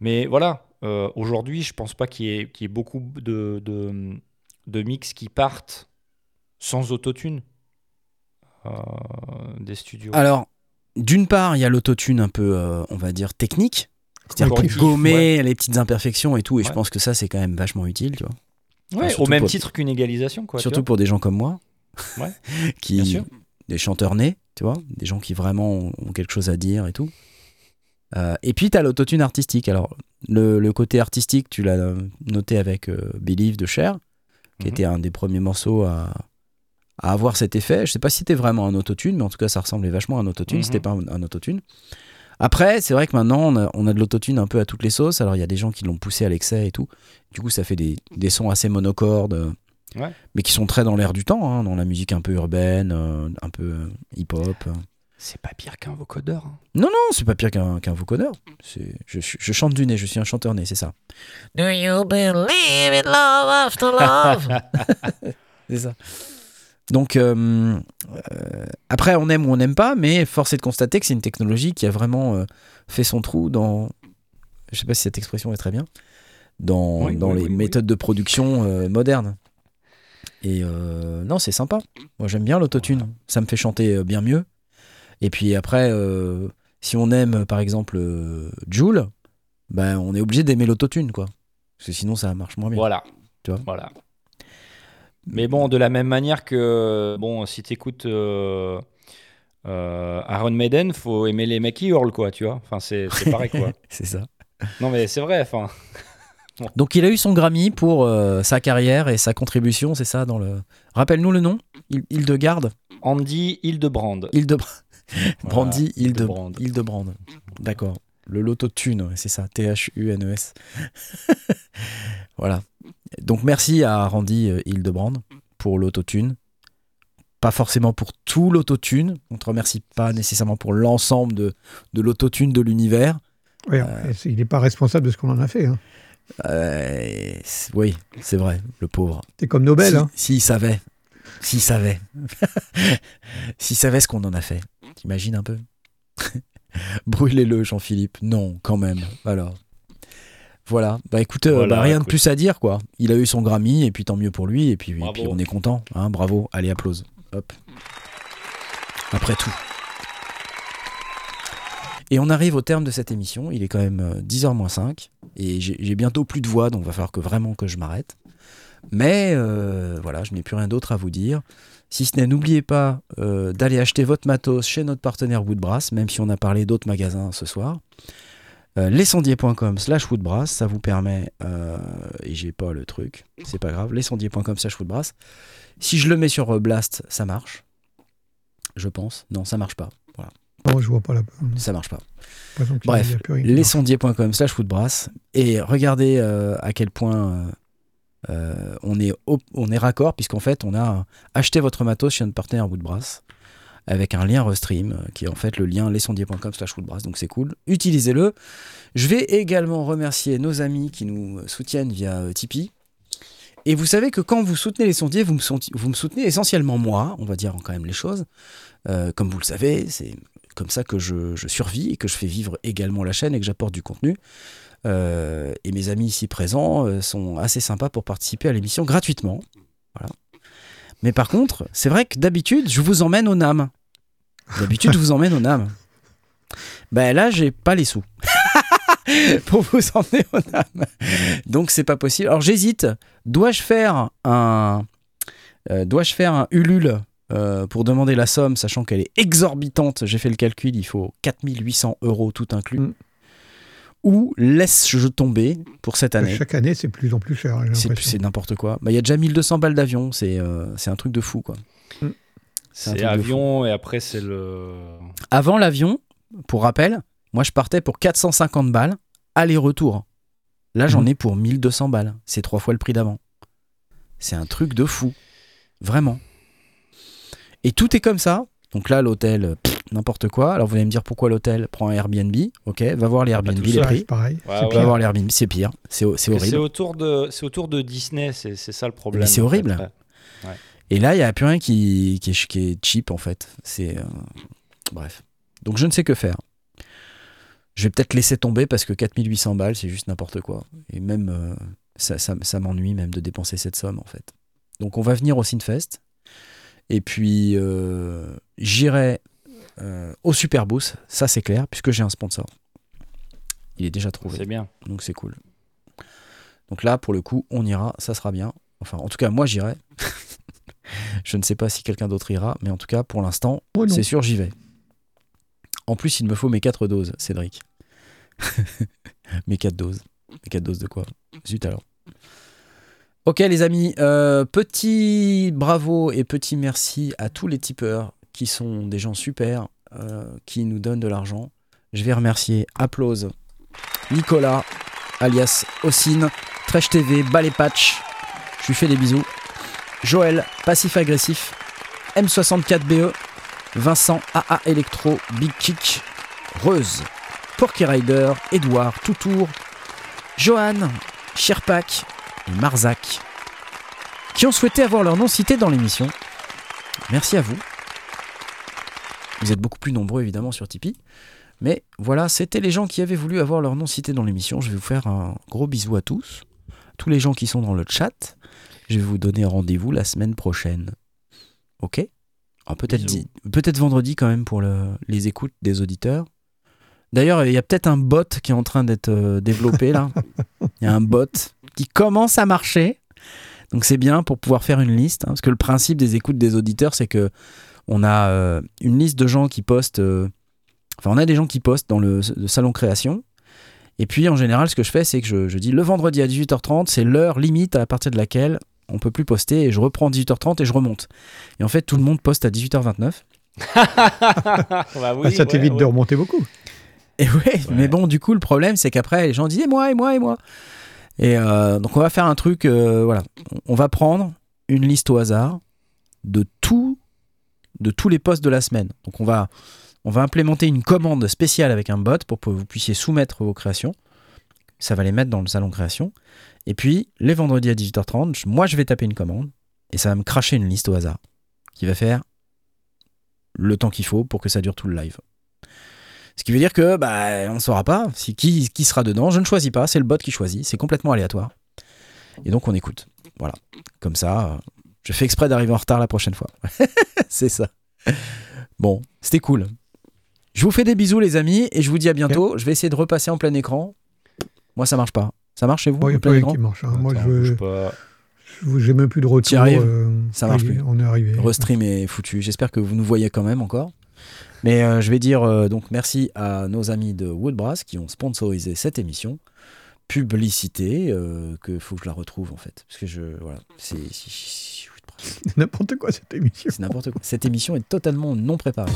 Mais voilà, euh, aujourd'hui, je pense pas qu'il y, qu'il y ait beaucoup de, de, de mix qui partent sans autotune des studios. Alors, d'une part, il y a l'autotune un peu, on va dire, technique. C'est-à-dire pour gommer les petites imperfections et tout. Et je pense que ça, c'est quand même vachement utile, tu vois. Ouais, surtout au même pour- titre qu'une égalisation, quoi. Surtout pour des gens comme moi. Ouais, qui, bien sûr. Des chanteurs nés, tu vois. Des gens qui vraiment ont ont quelque chose à dire et tout. Euh, et puis, tu as l'autotune artistique. Alors, le, le côté artistique, tu l'as noté avec euh, Believe de Cher, qui Mhm. était un des premiers morceaux à, à avoir cet effet. Je sais pas si c'était vraiment un autotune, mais en tout cas, ça ressemblait vachement à un autotune. Mhm. C'était pas un, un autotune. Après, c'est vrai que maintenant, on a, on a de l'autotune un peu à toutes les sauces. Alors, il y a des gens qui l'ont poussé à l'excès et tout. Du coup, ça fait des, des sons assez monocordes, euh, Ouais. mais qui sont très dans l'air du temps, hein, dans la musique un peu urbaine, euh, un peu euh, hip-hop. C'est pas pire qu'un vocodeur. hein. Non, non, c'est pas pire qu'un qu'un vocodeur. Je, je chante du nez, je suis un chanteur né, c'est ça. Do you believe in love after love? C'est ça. Donc, euh, euh, après, on aime ou on n'aime pas, mais force est de constater que c'est une technologie qui a vraiment euh, fait son trou dans. Je sais pas si cette expression est très bien. Dans, Oui, dans oui, les oui, méthodes de production modernes. Et non, c'est sympa. Moi, j'aime bien l'autotune. Ça me fait chanter bien mieux. Et puis après, si on aime, par exemple, Joule, ben, on est obligé d'aimer l'autotune, quoi. Parce que sinon, ça marche moins bien. Voilà. Tu vois? Voilà. Mais bon, de la même manière que bon, si t'écoutes euh, euh, Iron Maiden, faut aimer les mecs qui hurlent, quoi, tu vois. Enfin, c'est pareil, quoi. c'est ça. Non, mais c'est vrai. Enfin, Donc il a eu son Grammy pour euh, sa carrière et sa contribution, c'est ça dans le. Rappelle-nous le nom. Il- Hildegarde, Andy Hildebrand. Hilde... Voilà, Brandy, Hilde... Hildebrand. Hildebrand. D'accord. Le loto-tune, ouais, c'est ça. T-H-U-N-E-S. voilà. Donc merci à Randy euh, Hildebrand pour l'autotune. Pas forcément pour tout l'autotune. On te remercie pas nécessairement pour l'ensemble de, de l'autotune de l'univers. Après, c'est- il n'est pas responsable de ce qu'on en a fait. hein. Euh, oui, c'est vrai, le pauvre. C'est comme Nobel. Si- hein. S'il savait. S'il savait. S'il savait ce qu'on en a fait. T'imagines un peu? Brûlez-le, Jean-Philippe. Non, quand même. Alors. Voilà. Bah écoute, euh, Voilà, bah, rien de plus à dire, quoi. Il a eu son Grammy, et puis tant mieux pour lui, et puis, et Bravo. puis on est content. Hein, bravo. Allez, applause. Hop. Après tout. Et on arrive au terme de cette émission. Il est quand même euh, 10h moins 5. Et j'ai j'ai bientôt plus de voix, donc va falloir que vraiment que je m'arrête. Mais euh, voilà, je n'ai plus rien d'autre à vous dire. Si ce n'est, n'oubliez pas euh, d'aller acheter votre matos chez notre partenaire Woodbrass, même si on a parlé d'autres magasins ce soir. Euh, lescendier.com slash woodbrass, ça vous permet, euh, et j'ai pas le truc, c'est pas grave, lescendier.com slash woodbrass. Si je le mets sur euh, Blast, ça marche. je pense. Non, ça marche pas. Voilà, Non, je vois pas la. ça marche pas. Bref, lesondiers.com slash footbrass et regardez euh, à quel point on, est on est raccord puisqu'en fait on a acheté votre matos chez notre partenaire Woodbrass avec un lien Restream euh, qui est en fait le lien lesondiers.com slash footbrass donc c'est cool, utilisez-le. Je vais également remercier nos amis qui nous soutiennent via euh, Tipeee. Et vous savez que quand vous soutenez les sondiers, vous me, soutenez essentiellement moi, on va dire quand même les choses. Euh, comme vous le savez, c'est comme ça que je, je survis et que je fais vivre également la chaîne et que j'apporte du contenu. Et mes amis ici présents sont assez sympas pour participer à l'émission gratuitement. Voilà. Mais par contre, c'est vrai que d'habitude, je vous emmène au NAM. D'habitude, je vous emmène au NAM. Ben là, j'ai pas les sous. pour vous emmener au NAM. Donc c'est pas possible. Alors j'hésite. Dois-je faire un euh, dois-je faire un Ulule euh, pour demander la somme, sachant qu'elle est exorbitante? J'ai fait le calcul, il faut 4800 euros tout inclus. Mm. Ou laisse-je tomber pour cette année Chaque année, c'est plus en plus cher. C'est n'importe quoi. Bah, Il y a déjà 1200 balles d'avion, c'est euh, c'est un truc de fou quoi. C'est un C'est avion et après c'est le. Avant l'avion, pour rappel, moi je partais pour 450 balles, aller-retour. Là j'en Mhm. ai pour 1200 balles. C'est trois fois le prix d'avant. C'est un truc de fou. Vraiment. Et tout est comme ça. Donc là l'hôtel, euh, n'importe quoi. Alors vous allez me dire pourquoi l'hôtel prend un Airbnb. Ok, va voir les Airbnb, les prix. pareil. Ouais. Va voir les Airbnb, c'est pire. C'est que C'est horrible. autour de, c'est autour de Disney, c'est c'est ça le problème. Mais c'est fait. horrible. Ouais. Et là, il n'y a plus rien qui, qui, est, qui est cheap en fait. C'est euh, bref. Donc je ne sais que faire. Je vais peut-être laisser tomber parce que 4800 balles, c'est juste n'importe quoi. Et même euh, ça, ça, ça m'ennuie même de dépenser cette somme en fait. Donc on va venir au Sinfest. Et puis euh, j'irai euh, au Superboost, ça c'est clair, puisque j'ai un sponsor. Il est déjà trouvé. C'est bien. Donc c'est cool. Donc là, pour le coup, on ira, ça sera bien. Enfin, en tout cas, moi j'irai. Je ne sais pas si quelqu'un d'autre ira, mais en tout cas, pour l'instant, c'est sûr, j'y vais. En plus, il me faut mes 4 doses, Cédric. mes 4 doses. Mes 4 doses de quoi? Zut alors. Ok les amis, euh, petit bravo et petit merci à tous les tipeurs qui sont des gens super, euh, qui nous donnent de l'argent. Je vais remercier Applause, Nicolas, alias Ossine, Trèche TV, Ballet Patch, je lui fais des bisous, Joël, Passif Agressif, M64BE, E, Vincent, AA Electro, Big Kick, Reuse, Porky Rider, Edouard, Toutour, Johan, Sherpak et Marzac, qui ont souhaité avoir leur nom cité dans l'émission. Merci à vous. Vous êtes beaucoup plus nombreux évidemment sur Tipeee. Mais voilà, c'était les gens qui avaient voulu avoir leur nom cité dans l'émission. Je vais vous faire un gros bisou à tous. Tous les gens qui sont dans le chat. Je vais vous donner rendez-vous la semaine prochaine. Ok? Alors, Peut-être vendredi quand même pour le- les écoutes des auditeurs. D'ailleurs, il y a peut-être un bot qui est en train d'être euh, développé là. Il y a un bot qui commence à marcher. Donc c'est bien pour pouvoir faire une liste. hein, parce que le principe des écoutes des auditeurs, c'est que on a euh, une liste de gens qui postent. euh, Enfin, on a des gens qui postent dans le, le salon création. Et puis, en général, ce que je fais, c'est que je, je dis le vendredi à 18h30, c'est l'heure limite à partir de laquelle on peut plus poster. Et je reprends 18h30 et je remonte. Et en fait, tout le monde poste à 18h29. Bah oui, Ah, ça t'évite ouais, de ouais. remonter beaucoup. Et ouais, mais bon, du coup, le problème, c'est qu'après, les gens disent et moi, et moi, et moi. Et euh, donc, on va faire un truc, euh, voilà. On- va prendre une liste au hasard de tous les posts de la semaine. Donc, on va, on va implémenter une commande spéciale avec un bot pour que vous puissiez soumettre vos créations. Ça va les mettre dans le salon création. Et puis, les vendredis à 18h30, je- moi, je vais taper une commande et ça va me cracher une liste au hasard qui va faire le temps qu'il faut pour que ça dure tout le live. Ce qui veut dire que bah on ne saura pas si qui, qui sera dedans. Je ne choisis pas, c'est le bot qui choisit. C'est complètement aléatoire. Et donc on écoute. Voilà. Comme ça, euh, je fais exprès d'arriver en retard la prochaine fois. c'est ça. Bon, c'était cool. Je vous fais des bisous les amis et je vous dis à bientôt. Je vais essayer de repasser en plein écran. Moi ça marche pas. Ça marche chez vous Bon, il n'y en a plein pas rien écran qui marche. hein. Moi, Attends, je j'ai même plus de retour. Euh, Ça marche plus. On est arrivé. Restream est foutu. J'espère que vous nous voyez quand même encore. Mais euh, je vais dire euh, donc merci à nos amis de Woodbrass qui ont sponsorisé cette émission. Publicité, euh, que faut que je la retrouve en fait. Parce que je. Voilà. C'est. N'importe quoi cette émission. C'est n'importe quoi. Cette émission est totalement non préparée.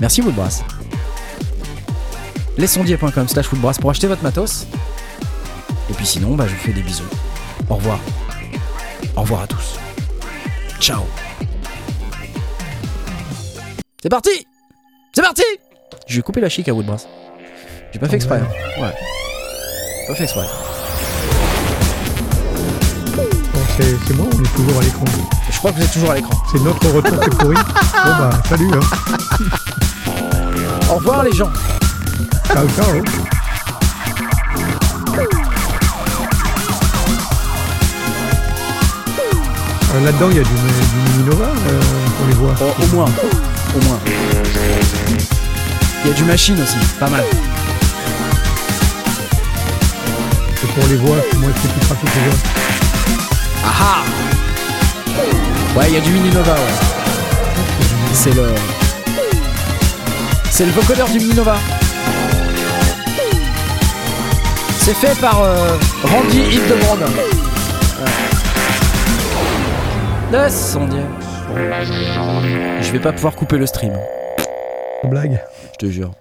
Merci Woodbrass. Lesondiers.com slash Woodbrass pour acheter votre matos. Et puis sinon, bah, je vous fais des bisous. Au revoir. Au revoir à tous. Ciao. C'est parti C'est parti Je vais couper la chic à Woodbrass. J'ai pas fait exprès. hein. Ouais. Pas fait exprès. Bon, c'est c'est moi, on est toujours à l'écran. Je crois que vous êtes toujours à l'écran. C'est notre retour qui est pourri. Bon bah, salut. Hein. Au revoir les gens. Ciao, ciao. Euh, Là-dedans, il y a du, du Minova, euh, on les voit. Oh, au moins. Au moins. Il y a du machine aussi. Pas mal. Et pour les voix, moi, est-ce que tu trafiques les voix Ah ah Ouais, il y a du Mininova, ouais. C'est le. C'est le vocodeur du Mininova. C'est fait par euh, Randy Hildebrand. Ouais. Ah, son Dieu. Je vais pas pouvoir couper le stream, Blague. je te jure.